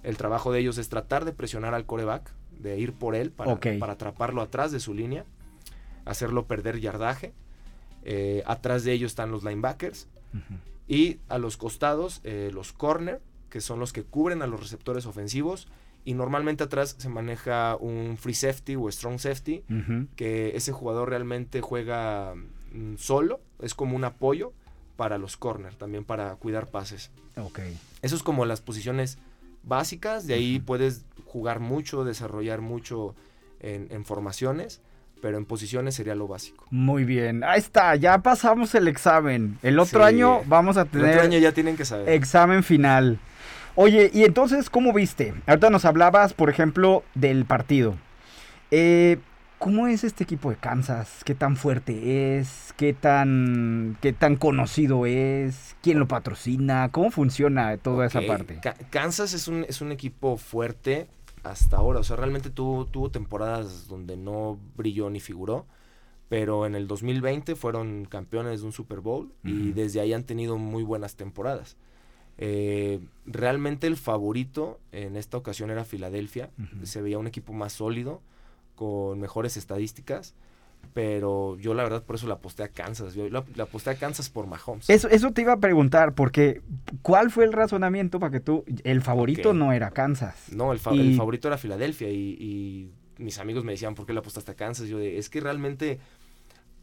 El trabajo de ellos es tratar de presionar al coreback, de ir por él para, para atraparlo atrás de su línea, hacerlo perder yardaje. Eh, atrás de ellos están los linebackers. Y a los costados, eh, los corner, que son los que cubren a los receptores ofensivos. Y normalmente atrás se maneja un free safety o strong safety, que ese jugador realmente juega mm, solo, es como un apoyo para los corner, también para cuidar pases. Ok. Eso es como las posiciones básicas, de ahí puedes jugar mucho, desarrollar mucho en, en formaciones, pero en posiciones sería lo básico. Muy bien. Ahí está, ya pasamos el examen. El otro Sí. año vamos a El tener otro año ya tienen que saber. examen final. Oye, y entonces, ¿cómo viste? Ahorita nos hablabas, por ejemplo, del partido. Eh, ¿Cómo es este equipo de Kansas? ¿Qué tan fuerte es? ¿Qué tan, qué tan conocido es? ¿Quién lo patrocina? ¿Cómo funciona toda esa parte? Ca- Kansas es un, es un equipo fuerte hasta ahora. O sea, realmente tuvo, tuvo temporadas donde no brilló ni figuró. Pero en el 2020 fueron campeones de un Super Bowl y desde ahí han tenido muy buenas temporadas. Eh, realmente el favorito en esta ocasión era Filadelfia. Se veía un equipo más sólido, con mejores estadísticas. Pero yo la verdad por eso la aposté a Kansas. Yo la, la aposté a Kansas por Mahomes. Eso, eso te iba a preguntar, porque ¿cuál fue el razonamiento para que tú, el favorito no era Kansas? No, el, fa- Y- el favorito era Filadelfia y, y mis amigos me decían, ¿por qué le apostaste a Kansas? Yo de, es que realmente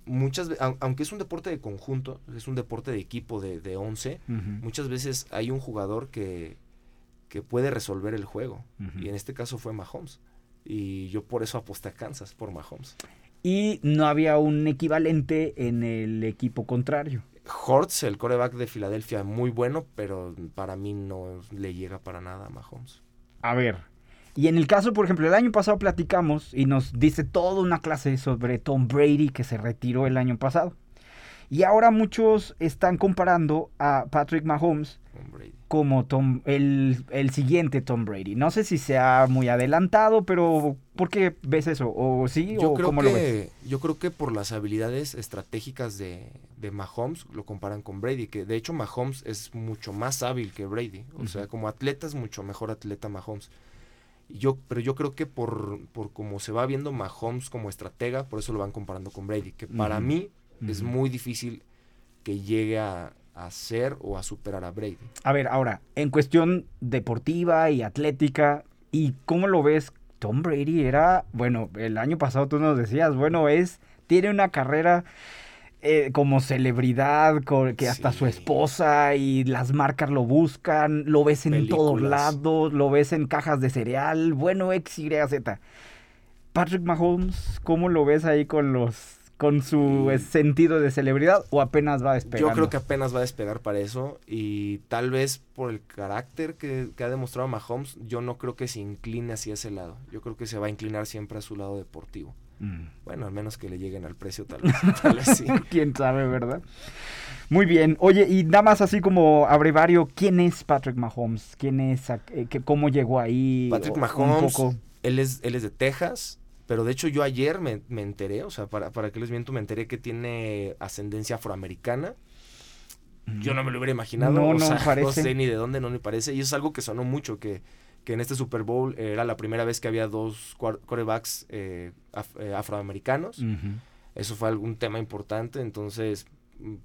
muchas aunque es un deporte de conjunto, es un deporte de equipo de, de 11, Ujú. muchas veces hay un jugador que, que puede resolver el juego. Y en este caso fue Mahomes. Y yo por eso aposté a Kansas, por Mahomes. Y no había un equivalente en el equipo contrario. Hortz, el coreback de Filadelfia, muy bueno, pero para mí no le llega para nada a Mahomes. A ver. Y en el caso, por ejemplo, el año pasado platicamos y nos dice toda una clase sobre Tom Brady que se retiró el año pasado. Y ahora muchos están comparando a Patrick Mahomes Tom Brady. Como Tom, el, el siguiente Tom Brady. No sé si sea muy adelantado, pero ¿por qué ves eso? ¿O sí Yo o creo, cómo lo ves? que, yo creo que por las habilidades estratégicas de, de Mahomes lo comparan con Brady, que de hecho Mahomes es mucho más hábil que Brady. O sea, como atleta es mucho mejor atleta Mahomes. Yo, pero yo creo que por, por cómo se va viendo Mahomes como estratega, por eso lo van comparando con Brady, que para mí es muy difícil que llegue a, a ser o a superar a Brady. A ver, ahora, en cuestión deportiva y atlética, ¿y cómo lo ves? Tom Brady era, bueno, el año pasado tú nos decías, bueno, es, tiene una carrera eh, como celebridad, que hasta su esposa y las marcas lo buscan, lo ves en todos lados, lo ves en cajas de cereal, bueno, X, Y, Z. Patrick Mahomes, ¿cómo lo ves ahí con los con su sentido de celebridad o apenas va despegando? Yo creo que apenas va a despegar para eso y tal vez por el carácter que, que ha demostrado Mahomes, yo no creo que se incline hacia ese lado. Yo creo que se va a inclinar siempre a su lado deportivo. Mm. Bueno, al menos que le lleguen al precio, tal vez, tal vez sí. Quién sabe, ¿verdad? Muy bien. Oye, y nada más así como abrevario, ¿quién es Patrick Mahomes? ¿Quién es? eh, que- ¿Cómo llegó ahí? Patrick Mahomes, él es, él es de Texas, pero de hecho yo ayer me, me enteré, o sea, para, para que les miento, me enteré que tiene ascendencia afroamericana. Yo no me lo hubiera imaginado, No, o no sea, parece. no sé ni de dónde, no me parece. Y eso es algo que sonó mucho, que, que en este Super Bowl era la primera vez que había dos quarterbacks eh, af- eh, afroamericanos. Ujú. Eso fue algún tema importante, entonces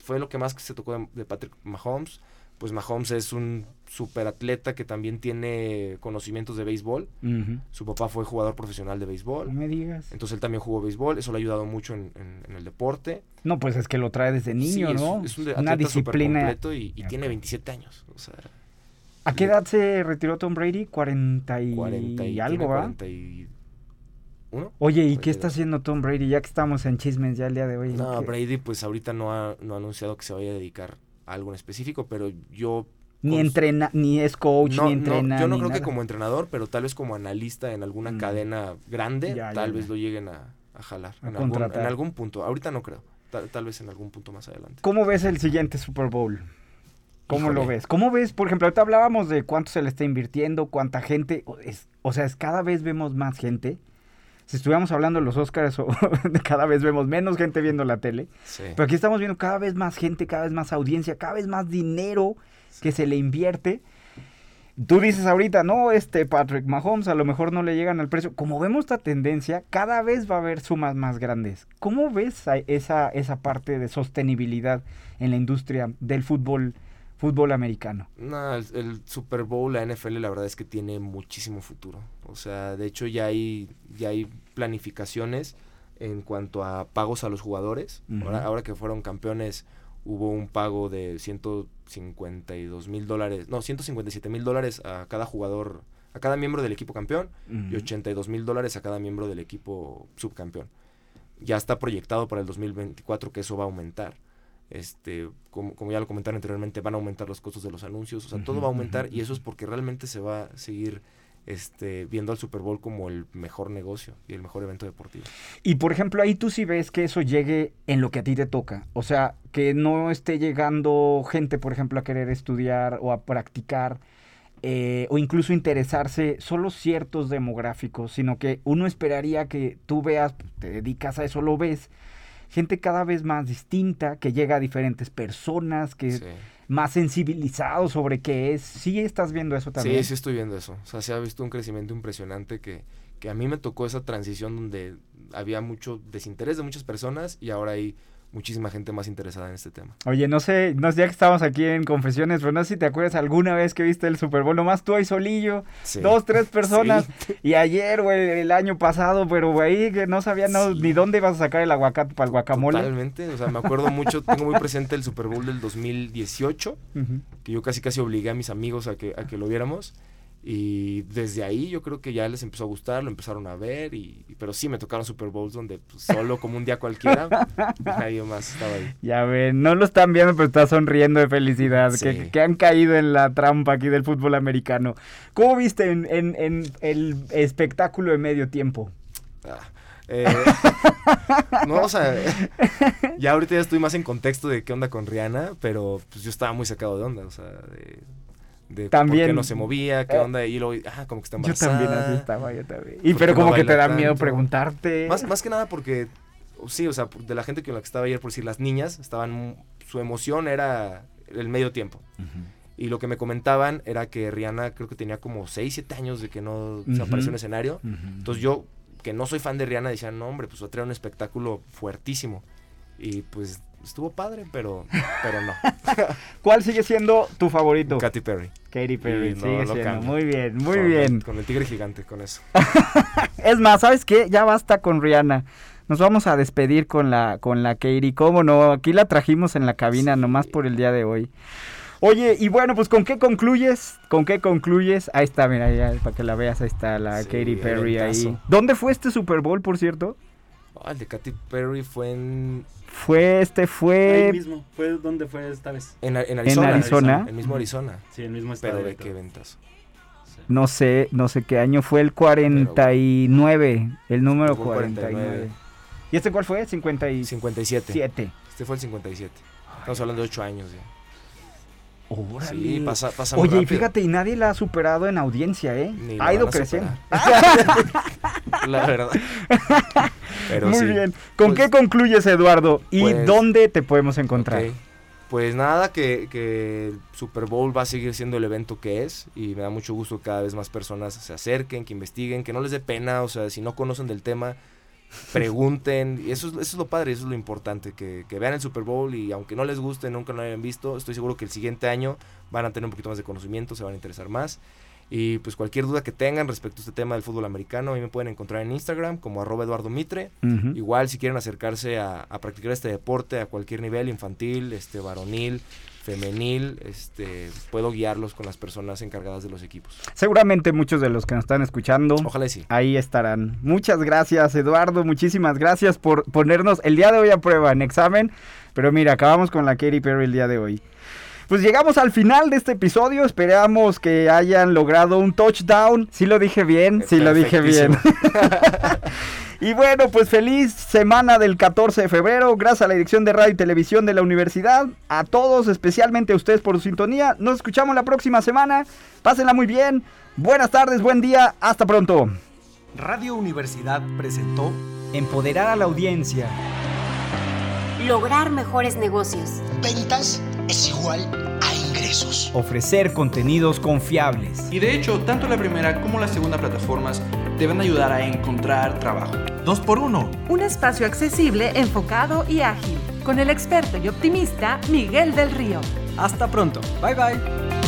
fue lo que más que se tocó de, de Patrick Mahomes. Pues Mahomes es un super atleta que también tiene conocimientos de béisbol. Su papá fue jugador profesional de No béisbol. me digas. Entonces él también jugó béisbol. Eso le ha ayudado mucho en, en- en el deporte. No, pues es que lo trae desde niño, Sí, es, ¿no? es un Una disciplina. completo y, tiene 27 años. O sea, ¿A qué edad se retiró Tom Brady? 40 y, 40 y algo, tiene ¿va? 41. Oye, ¿y qué 42. está haciendo Tom Brady ya que estamos en chismes ya el día de hoy? No, ¿Qué? Brady pues ahorita no ha, no ha anunciado que se vaya a dedicar algo en específico, pero yo Ni entrena, ni es coach, No, ni no, entrena. yo no creo que como entrenador, pero tal vez como analista en alguna Mm. cadena grande, Ya, tal ya. vez lo lleguen a, a jalar. A en, algún, contratar. en algún punto. Ahorita no creo. Tal, tal vez en algún punto más adelante. ¿Cómo ves el siguiente Super Bowl? ¿Cómo lo ves? ¿Cómo ves? Por ejemplo, ahorita hablábamos de cuánto se le está invirtiendo, cuánta gente. O, es- o sea, es cada vez vemos más gente. Si estuviéramos hablando de los Oscars, o cada vez vemos menos gente viendo la tele. Sí. Pero aquí estamos viendo cada vez más gente, cada vez más audiencia, cada vez más dinero que se le invierte. Tú dices ahorita, no, este Patrick Mahomes a lo mejor no le llegan al precio. Como vemos esta tendencia, cada vez va a haber sumas más grandes. ¿Cómo ves esa, esa parte de sostenibilidad en la industria del fútbol, fútbol americano? No, el, el Super Bowl, la NFL, la verdad es que tiene muchísimo futuro. O sea, de hecho ya hay, ya hay planificaciones en cuanto a pagos a los jugadores. Ahora, ahora que fueron campeones, hubo un pago de 152 mil dólares, no, 157 mil dólares a cada jugador, a cada miembro del equipo campeón y 82 mil dólares a cada miembro del equipo subcampeón. Ya está proyectado para el 2024 que eso va a aumentar. Este, como, como ya lo comentaron anteriormente, van a aumentar los costos de los anuncios, o sea, todo va a aumentar y eso es porque realmente se va a seguir este, viendo al Super Bowl como el mejor negocio y el mejor evento deportivo. Y por ejemplo, ahí tú sí ves que eso llegue en lo que a ti te toca. O sea, que no esté llegando gente, por ejemplo, a querer estudiar o a practicar. eh, o incluso interesarse solo ciertos demográficos, sino que uno esperaría que tú veas, te dedicas a eso, lo ves, gente cada vez más distinta, que llega a diferentes personas, que Sí. más sensibilizados sobre qué es. Sí estás viendo eso también. Sí, sí estoy viendo eso. O sea, se ha visto un crecimiento impresionante que, que a mí me tocó esa transición donde había mucho desinterés de muchas personas y ahora hay muchísima gente más interesada en este tema. Oye, no sé, no sé, ya que estamos aquí en confesiones, pero no sé si te acuerdas alguna vez que viste el Super Bowl, nomás tú ahí solillo, Sí. dos, tres personas, Sí. y ayer, güey, el año pasado, pero güey, que no sabía no, ni dónde ibas a sacar el aguacate para el guacamole. Totalmente, o sea, me acuerdo mucho, tengo muy presente el Super Bowl del 2018, Ujú. que yo casi casi obligué a mis amigos a que, a que lo viéramos. Y desde ahí yo creo que ya les empezó a gustar, lo empezaron a ver, y, pero sí me tocaron Super Bowls donde pues, solo como un día cualquiera, nadie más estaba ahí. Ya ven, no lo están viendo, pero está sonriendo de felicidad, Sí. que, que han caído en la trampa aquí del fútbol americano. ¿Cómo viste en, en- en el espectáculo de medio tiempo? Ah, eh, no, o sea, ya ahorita ya estoy más en contexto de qué onda con Rihanna, pero pues yo estaba muy sacado de onda, o sea, de, de También. por qué no se movía, qué Eh, onda, y luego, ah, como que está Yo embarazada. también así estaba, yo también. Y ¿por pero no como que te da miedo preguntarte. Más, más que nada porque, sí, o sea, de la gente con la que estaba ayer, por decir, las niñas, estaban, su emoción era el medio tiempo. Y lo que me comentaban era que Rihanna creo que tenía como 6, 7 años de que no se Ujú. apareció en escenario. Ujú. Entonces yo, que no soy fan de Rihanna, decía, no hombre, pues va a traer un espectáculo fuertísimo. Y pues estuvo padre, pero, pero no. ¿Cuál sigue siendo tu favorito? Katy Perry. Katy Perry, no sigue siendo. cambio. Muy bien, muy Con- bien. Con el tigre gigante, con eso. Es más, ¿sabes qué? Ya basta con Rihanna. Nos vamos a despedir con la, con la Katie. ¿Cómo no? Aquí la trajimos en la cabina nomás por el día de hoy. Oye, y bueno, pues ¿con qué concluyes? ¿Con qué concluyes? Ahí está, mira, ya, para que la veas, ahí está la Sí, Katy Perry ahí. ¿Dónde fue este Super Bowl, por cierto? Ah, el de Katy Perry fue en, Fue, este Ahí fue... mismo, fue donde fue esta vez. en, en Arizona. Arizona. El mismo Arizona. Sí, el mismo Pero estadio. de qué ventas. No sé, no sé qué año fue el 49, el número Fue el 49. 49. ¿Y este cuál fue? 57. 57. Este fue el 57. Estamos hablando de 8 años ya. Órale. Sí, pasa, pasa Oye, y fíjate, y nadie la ha superado en audiencia, ¿eh? Ni ha ido creciendo. La verdad. Pero Muy sí. bien. ¿Con Pues- qué concluyes, Eduardo? ¿Y Pues- dónde te podemos encontrar? Ok. Pues nada, que, que el Super Bowl va a seguir siendo el evento que es y me da mucho gusto que cada vez más personas se acerquen, que investiguen, que no les dé pena, o sea, si no conocen del tema, pregunten. Y eso es, eso es lo padre, eso es lo importante, que, que vean el Super Bowl y aunque no les guste, nunca lo hayan visto, estoy seguro que el siguiente año van a tener un poquito más de conocimiento, se van a interesar más. Y pues cualquier duda que tengan respecto a este tema del fútbol americano, a mí me pueden encontrar en Instagram como arroba Eduardo Mitre. Igual si quieren acercarse a, a practicar este deporte a cualquier nivel, infantil, este, varonil, femenil, este, puedo guiarlos con las personas encargadas de los equipos. Seguramente muchos de los que nos están escuchando Ojalá sí. ahí estarán. Muchas gracias, Eduardo. Muchísimas gracias por ponernos el día de hoy a prueba en examen. Pero mira, acabamos con la Katy Perry el día de hoy. Pues llegamos al final de este episodio. Esperamos que hayan logrado un touchdown. Sí lo dije bien, sí lo dije bien. Y bueno, pues feliz semana del 14 de febrero. Gracias a la dirección de radio y televisión de la universidad. A todos, especialmente a ustedes por su sintonía. Nos escuchamos la próxima semana. Pásenla muy bien. Buenas tardes, buen día. Hasta pronto. Radio Universidad presentó Empoderar a la audiencia. Lograr mejores negocios. Ventas es igual a ingresos. Ofrecer contenidos confiables. Y de hecho, tanto la primera como la segunda plataformas te van a ayudar a encontrar trabajo. Dos por uno. Un espacio accesible, enfocado y ágil. Con el experto y optimista Miguel del Río. Hasta pronto. Bye bye.